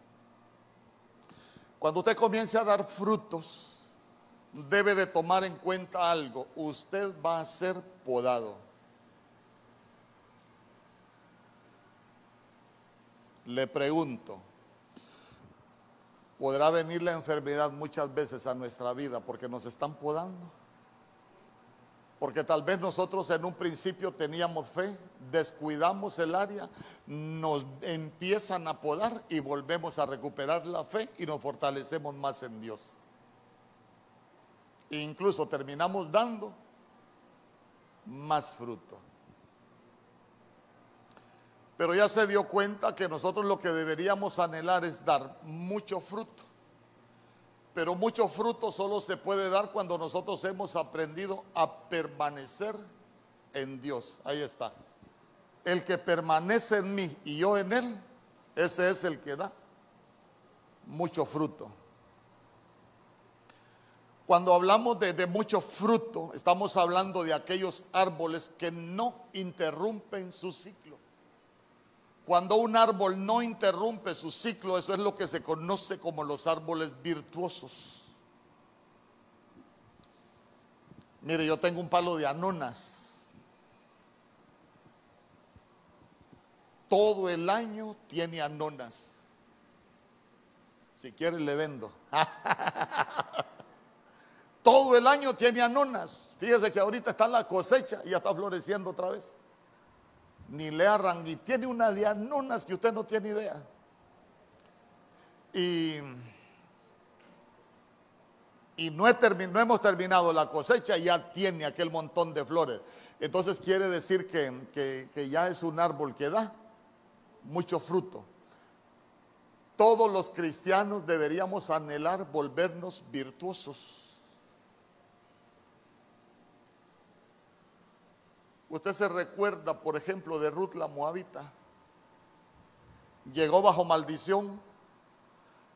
Cuando usted comience a dar frutos, debe de tomar en cuenta algo. Usted va a ser podado. Le pregunto, podrá venir la enfermedad muchas veces a nuestra vida porque nos están podando. Porque tal vez nosotros en un principio teníamos fe, descuidamos el área, nos empiezan a podar y volvemos a recuperar la fe y nos fortalecemos más en Dios. E incluso terminamos dando más fruto. Pero ya se dio cuenta que nosotros lo que deberíamos anhelar es dar mucho fruto. Pero mucho fruto solo se puede dar cuando nosotros hemos aprendido a permanecer en Dios. Ahí está. El que permanece en mí y yo en él, ese es el que da mucho fruto. Cuando hablamos de, mucho fruto, estamos hablando de aquellos árboles que no interrumpen su ciclo. Cuando un árbol no interrumpe su ciclo, eso es lo que se conoce como los árboles virtuosos. Mire, yo tengo un palo de anonas. Todo el año tiene anonas. Si quiere le vendo. Todo el año tiene anonas. Fíjese que ahorita está la cosecha y ya está floreciendo otra vez ni le arrangui. Tiene una de anonas que usted no tiene idea. Y, y no, no, hemos terminado la cosecha, ya tiene aquel montón de flores. Entonces quiere decir que, que, que ya es un árbol que da mucho fruto. Todos los cristianos deberíamos anhelar volvernos virtuosos. Usted se recuerda, por ejemplo, de Ruth la Moabita. Llegó bajo maldición.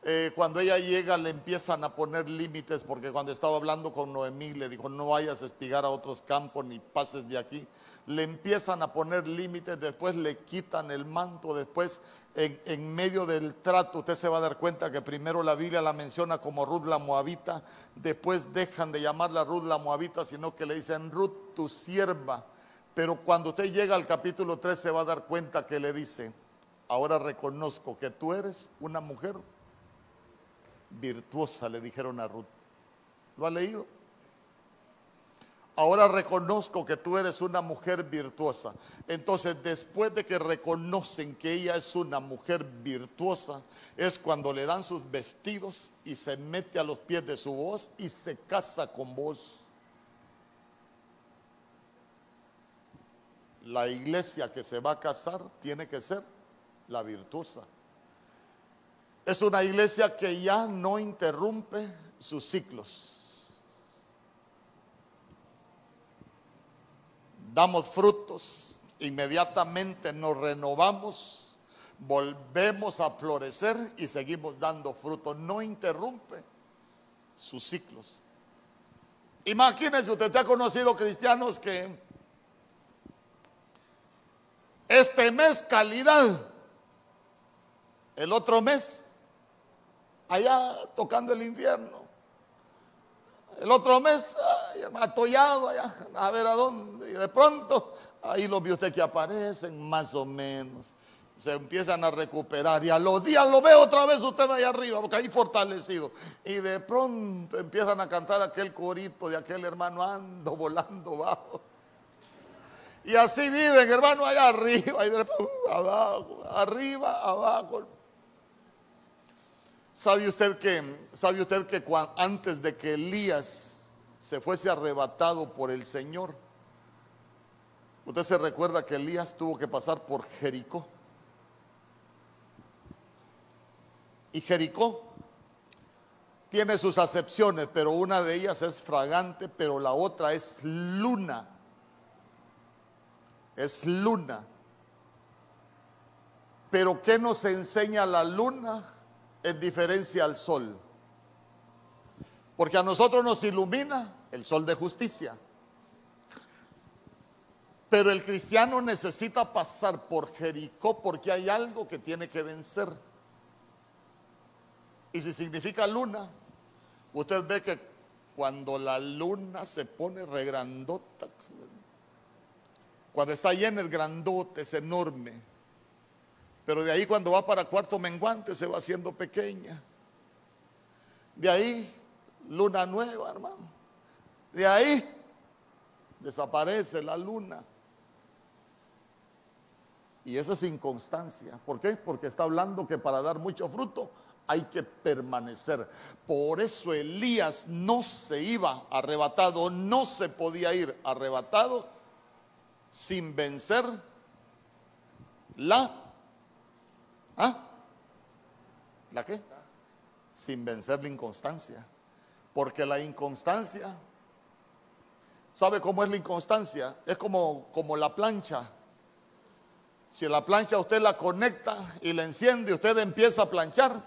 Eh, cuando ella llega le empiezan a poner límites porque cuando estaba hablando con Noemí le dijo no vayas a espigar a otros campos ni pases de aquí. Le empiezan a poner límites, después le quitan el manto, después en, en, medio del trato usted se va a dar cuenta que primero la Biblia la menciona como Ruth la Moabita, después dejan de llamarla Ruth la Moabita, sino que le dicen Ruth tu sierva pero cuando usted llega al capítulo 3 se va a dar cuenta que le dice, ahora reconozco que tú eres una mujer virtuosa, le dijeron a Ruth. ¿Lo ha leído? Ahora reconozco que tú eres una mujer virtuosa. Entonces, después de que reconocen que ella es una mujer virtuosa, es cuando le dan sus vestidos y se mete a los pies de su voz y se casa con vos. La iglesia que se va a casar tiene que ser la virtuosa. Es una iglesia que ya no interrumpe sus ciclos. Damos frutos, inmediatamente nos renovamos, volvemos a florecer y seguimos dando frutos. No interrumpe sus ciclos. Imagínense, usted ha conocido cristianos que este mes calidad, el otro mes allá tocando el infierno. El otro mes, atollado allá, a ver a dónde. Y de pronto, ahí lo vio usted que aparecen, más o menos. Se empiezan a recuperar y a los días lo ve otra vez usted allá arriba, porque ahí fortalecido. Y de pronto empiezan a cantar aquel corito de aquel hermano, ando volando bajo. Y así viven, hermano, allá arriba, y abajo, arriba, abajo. ¿Sabe usted que, sabe usted que antes de que Elías se fuese arrebatado por el Señor, usted se recuerda que Elías tuvo que pasar por Jericó? Y Jericó tiene sus acepciones, pero una de ellas es fragante, pero la otra es luna. Es luna. Pero ¿qué nos enseña la luna? en diferencia al sol. Porque a nosotros nos ilumina el sol de justicia. Pero el cristiano necesita pasar por Jericó porque hay algo que tiene que vencer. Y si significa luna, usted ve que cuando la luna se pone regrandota, cuando está llena es grandote, es enorme. Pero de ahí cuando va para cuarto menguante se va haciendo pequeña. De ahí, luna nueva, hermano. De ahí desaparece la luna. Y esa es inconstancia. ¿Por qué? Porque está hablando que para dar mucho fruto hay que permanecer. Por eso Elías no se iba arrebatado, no se podía ir arrebatado sin vencer la ¿Ah? ¿La qué? Sin vencer la inconstancia. Porque la inconstancia, ¿sabe cómo es la inconstancia? Es como, como la plancha. Si la plancha usted la conecta y la enciende, usted empieza a planchar.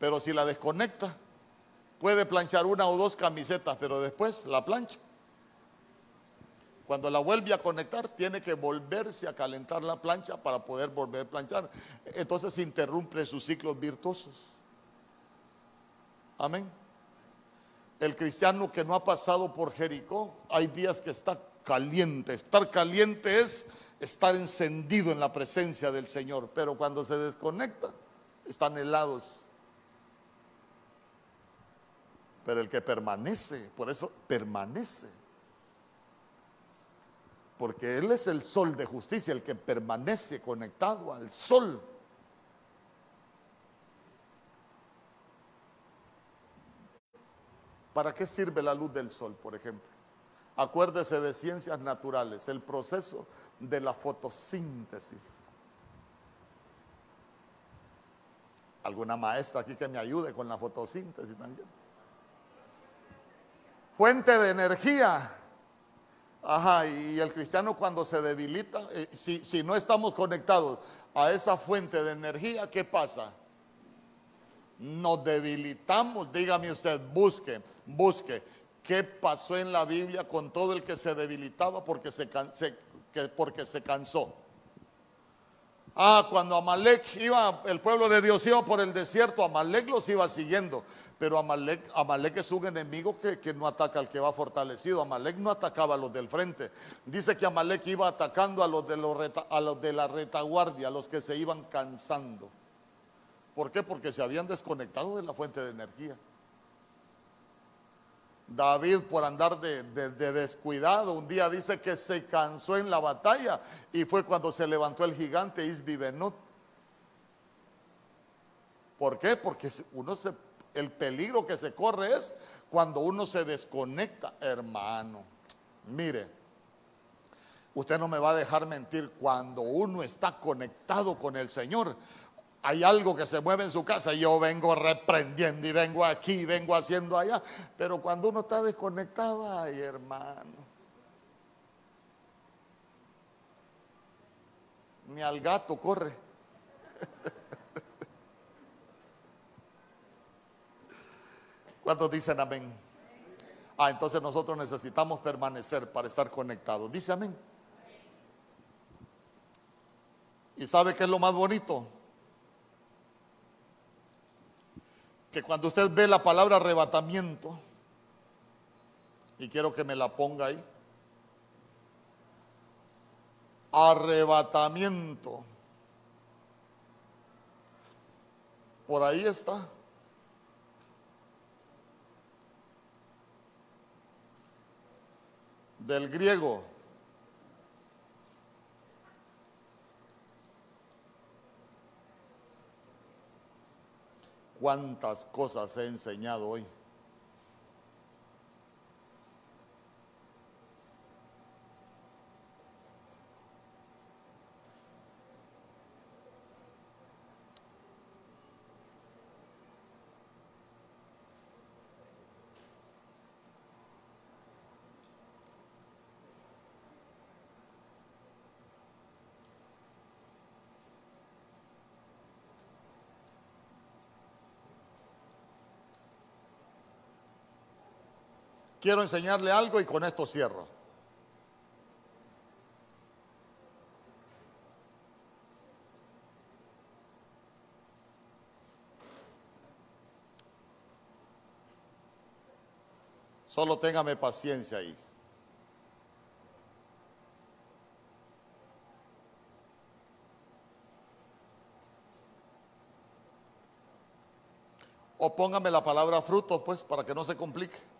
Pero si la desconecta, puede planchar una o dos camisetas, pero después la plancha. Cuando la vuelve a conectar, tiene que volverse a calentar la plancha para poder volver a planchar. Entonces interrumpe sus ciclos virtuosos. Amén. El cristiano que no ha pasado por Jericó, hay días que está caliente. Estar caliente es estar encendido en la presencia del Señor, pero cuando se desconecta, están helados. Pero el que permanece, por eso permanece porque Él es el sol de justicia, el que permanece conectado al sol. ¿Para qué sirve la luz del sol, por ejemplo? Acuérdese de ciencias naturales, el proceso de la fotosíntesis. ¿Alguna maestra aquí que me ayude con la fotosíntesis también? Fuente de energía Ajá, y el cristiano cuando se debilita, eh, si, si no estamos conectados a esa fuente de energía, ¿qué pasa? Nos debilitamos, dígame usted, busque, busque. ¿Qué pasó en la Biblia con todo el que se debilitaba porque se, porque se cansó? Ah, cuando Amalek iba, el pueblo de Dios iba por el desierto, Amalek los iba siguiendo. Pero Amalek, Amalek es un enemigo que, no ataca al que va fortalecido. Amalek no atacaba a los del frente. Dice que Amalek iba atacando a los, de los a los de la retaguardia, a los que se iban cansando. ¿Por qué? Porque se habían desconectado de la fuente de energía. David por andar de, descuidado, un día dice que se cansó en la batalla y fue cuando se levantó el gigante Isbibenot. ¿Por qué? Porque uno se el peligro que se corre es cuando uno se desconecta, hermano. Mire, Usted no me va a dejar mentir cuando uno está conectado con el Señor. Hay algo que se mueve en su casa y yo vengo reprendiendo y vengo aquí, vengo haciendo allá. Pero cuando uno está desconectado, ay hermano. Ni al gato corre. ¿Cuántos dicen amén? Ah, entonces nosotros necesitamos permanecer para estar conectados. Dice amén. ¿Y sabe qué es lo más bonito? Que cuando usted ve la palabra arrebatamiento, y quiero que me la ponga ahí, arrebatamiento, por ahí está. Del griego cuántas cosas he enseñado hoy. Quiero enseñarle algo y con esto cierro. Solo téngame paciencia ahí. O póngame la palabra frutos, pues, para que no se complique.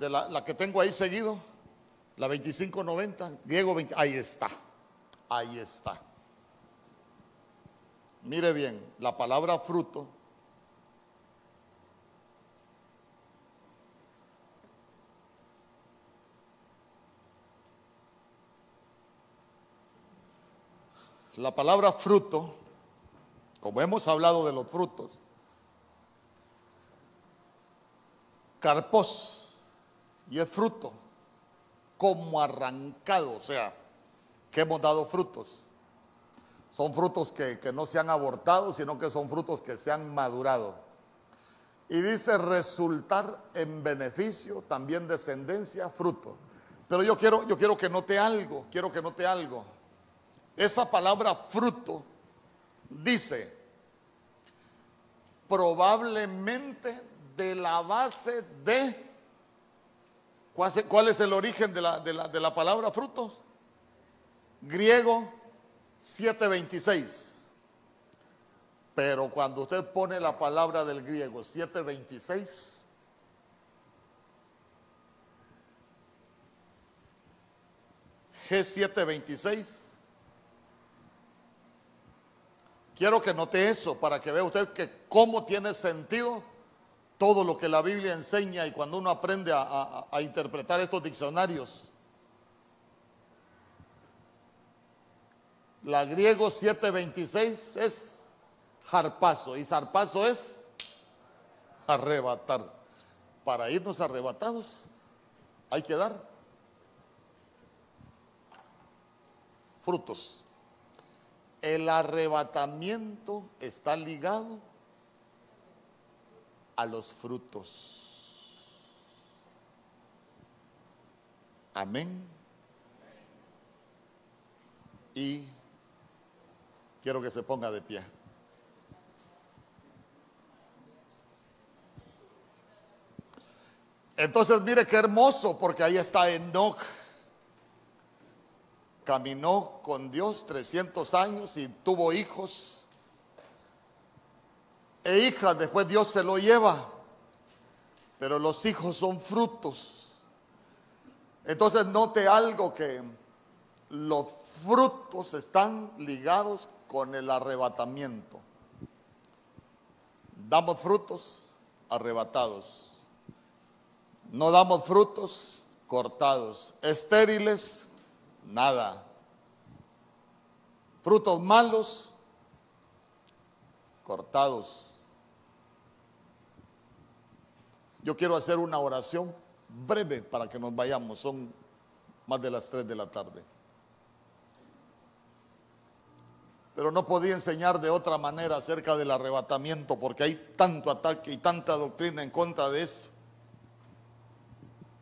De la, que tengo ahí seguido, la 2590, Diego 20, ahí está, ahí está. Mire bien, la palabra fruto La palabra fruto, como hemos hablado de los frutos, carpos, y es fruto, como arrancado, o sea, que hemos dado frutos. Son frutos que, no se han abortado, sino que son frutos que se han madurado. Y dice resultar en beneficio, también descendencia, fruto. Pero yo quiero, yo quiero que note algo, quiero que note algo. Esa palabra fruto dice probablemente de la base de ¿Cuál es el origen de la, palabra frutos? Griego 726. Pero cuando usted pone la palabra del griego 726, G726, quiero que note eso para que vea usted que cómo tiene sentido todo lo que la Biblia enseña y cuando uno aprende a, interpretar estos diccionarios. La griego 726 es jarpazo y zarpazo es arrebatar. Para irnos arrebatados hay que dar frutos. El arrebatamiento está ligado a los frutos. Amén. Y quiero que se ponga de pie. Entonces mire qué hermoso, porque ahí está Enoch. Caminó con Dios 300 años y tuvo hijos e hijas, después Dios se lo lleva. Pero los hijos son frutos. Entonces note algo que los frutos están ligados con el arrebatamiento. Damos frutos arrebatados. No damos frutos, cortados. Estériles, nada. Frutos malos, cortados. Yo quiero hacer una oración breve para que nos vayamos. Son más de las 3 de la tarde. Pero no podía enseñar de otra manera acerca del arrebatamiento porque hay tanto ataque y tanta doctrina en contra de esto.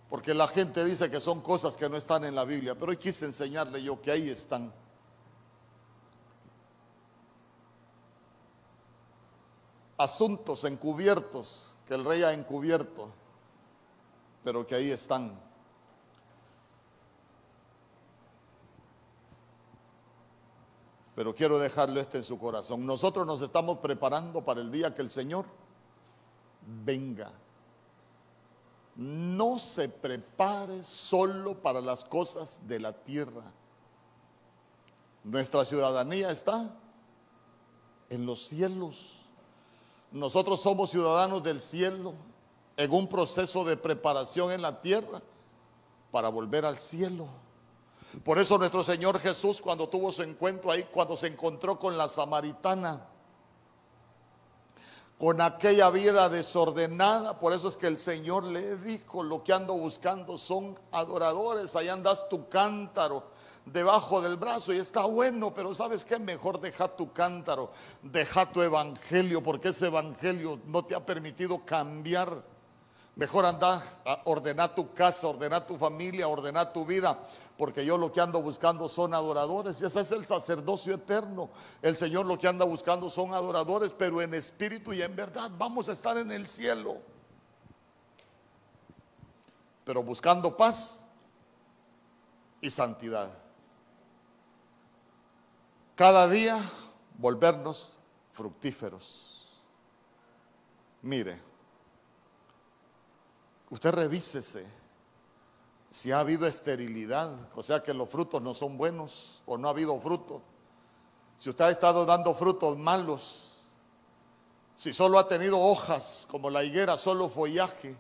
Porque la gente dice que son cosas que no están en la Biblia, pero hoy quise enseñarle yo que ahí están. Asuntos encubiertos que el rey ha encubierto, pero que ahí están. Pero quiero dejarlo este en su corazón. Nosotros nos estamos preparando para el día que el Señor venga no se prepare solo para las cosas de la tierra. Nuestra ciudadanía está en los cielos. Nosotros somos ciudadanos del cielo en un proceso de preparación en la tierra para volver al cielo. Por eso nuestro Señor Jesús cuando tuvo su encuentro ahí, cuando se encontró con la samaritana, con aquella vida desordenada. Por eso es que el Señor le dijo, lo que ando buscando son adoradores. Ahí andas tu cántaro debajo del brazo y está bueno, pero ¿sabes qué? Mejor deja tu cántaro, deja tu evangelio, porque ese evangelio no te ha permitido cambiar. Mejor anda, ordenar tu casa, ordenar tu familia, ordenar tu vida porque yo lo que ando buscando son adoradores. Y ese es el sacerdocio eterno. El Señor lo que anda buscando son adoradores, pero en espíritu y en verdad. Vamos a estar en el cielo. Pero buscando paz y santidad. Cada día volvernos fructíferos. Mire, usted revísese si ha habido esterilidad, o sea que los frutos no son buenos o no ha habido fruto, si usted ha estado dando frutos malos, si solo ha tenido hojas como la higuera, solo follaje,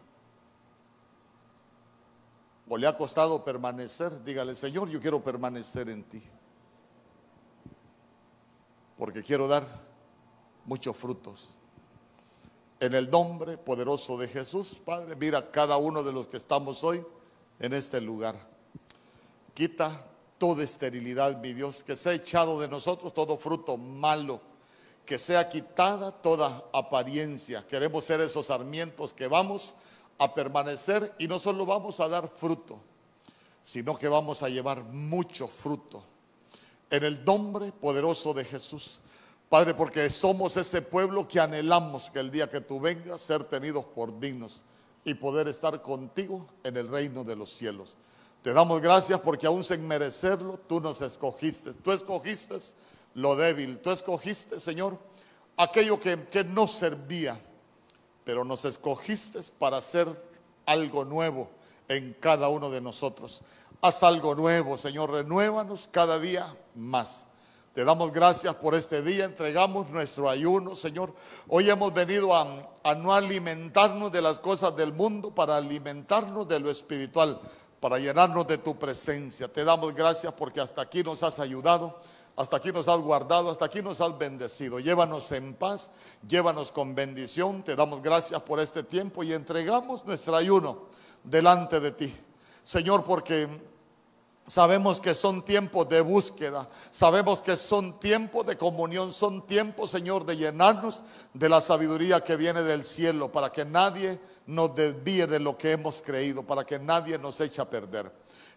o le ha costado permanecer, dígale, Señor, yo quiero permanecer en ti, porque quiero dar muchos frutos. En el nombre poderoso de Jesús, Padre, mira cada uno de los que estamos hoy en este lugar. Quita toda esterilidad, mi Dios, que sea echado de nosotros todo fruto malo, que sea quitada toda apariencia. Queremos ser esos sarmientos que vamos a permanecer y no solo vamos a dar fruto, sino que vamos a llevar mucho fruto. En el nombre poderoso de Jesús. Padre, porque somos ese pueblo que anhelamos que el día que tú vengas ser tenidos por dignos y poder estar contigo en el reino de los cielos. Te damos gracias porque aún sin merecerlo, tú nos escogiste. Tú escogiste lo débil. Tú escogiste, Señor, aquello que, no servía. Pero nos escogiste para hacer algo nuevo en cada uno de nosotros. Haz algo nuevo, Señor. Renuévanos cada día más. Te damos gracias por este día, entregamos nuestro ayuno, Señor. Hoy hemos venido a, a, no alimentarnos de las cosas del mundo, para alimentarnos de lo espiritual, para llenarnos de tu presencia. Te damos gracias porque hasta aquí nos has ayudado, hasta aquí nos has guardado, hasta aquí nos has bendecido. Llévanos en paz, llévanos con bendición. Te damos gracias por este tiempo y entregamos nuestro ayuno delante de ti. Señor, porque Sabemos que son tiempos de búsqueda, sabemos que son tiempos de comunión, son tiempos, Señor, de llenarnos de la sabiduría que viene del cielo, para que nadie nos desvíe de lo que hemos creído, para que nadie nos eche a perder.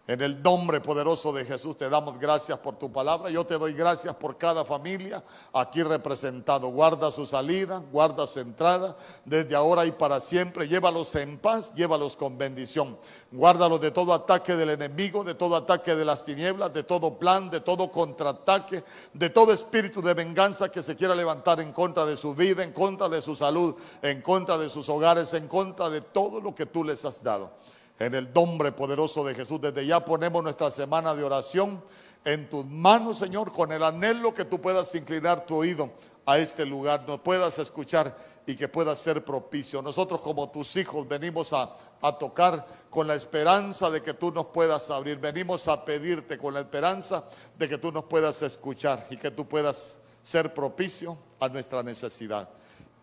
En el nombre poderoso de Jesús te damos gracias por tu palabra. Yo te doy gracias por cada familia aquí representado. Guarda su salida, guarda su entrada desde ahora y para siempre. Llévalos en paz, llévalos con bendición. Guárdalos de todo ataque del enemigo, de todo ataque de las tinieblas, de todo plan, de todo contraataque, de todo espíritu de venganza que se quiera levantar en contra de su vida, en contra de su salud, en contra de sus hogares, en contra de todo lo que tú les has dado. En el nombre poderoso de Jesús, desde ya ponemos nuestra semana de oración en tus manos, Señor, con el anhelo que tú puedas inclinar tu oído a este lugar, nos puedas escuchar y que pueda ser propicio. Nosotros como tus hijos venimos a, a, tocar con la esperanza de que tú nos puedas abrir. Venimos a pedirte con la esperanza de que tú nos puedas escuchar y que tú puedas ser propicio a nuestra necesidad.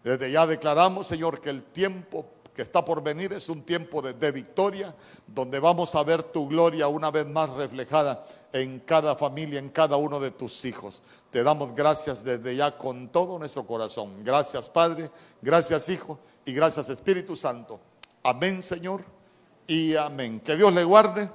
Desde ya declaramos, Señor, que el tiempo que está por venir es un tiempo de, victoria, donde vamos a ver tu gloria una vez más reflejada en cada familia, en cada uno de tus hijos. Te damos gracias desde ya con todo nuestro corazón. Gracias Padre, gracias Hijo y gracias Espíritu Santo. Amén Señor y amén. Que Dios le guarde.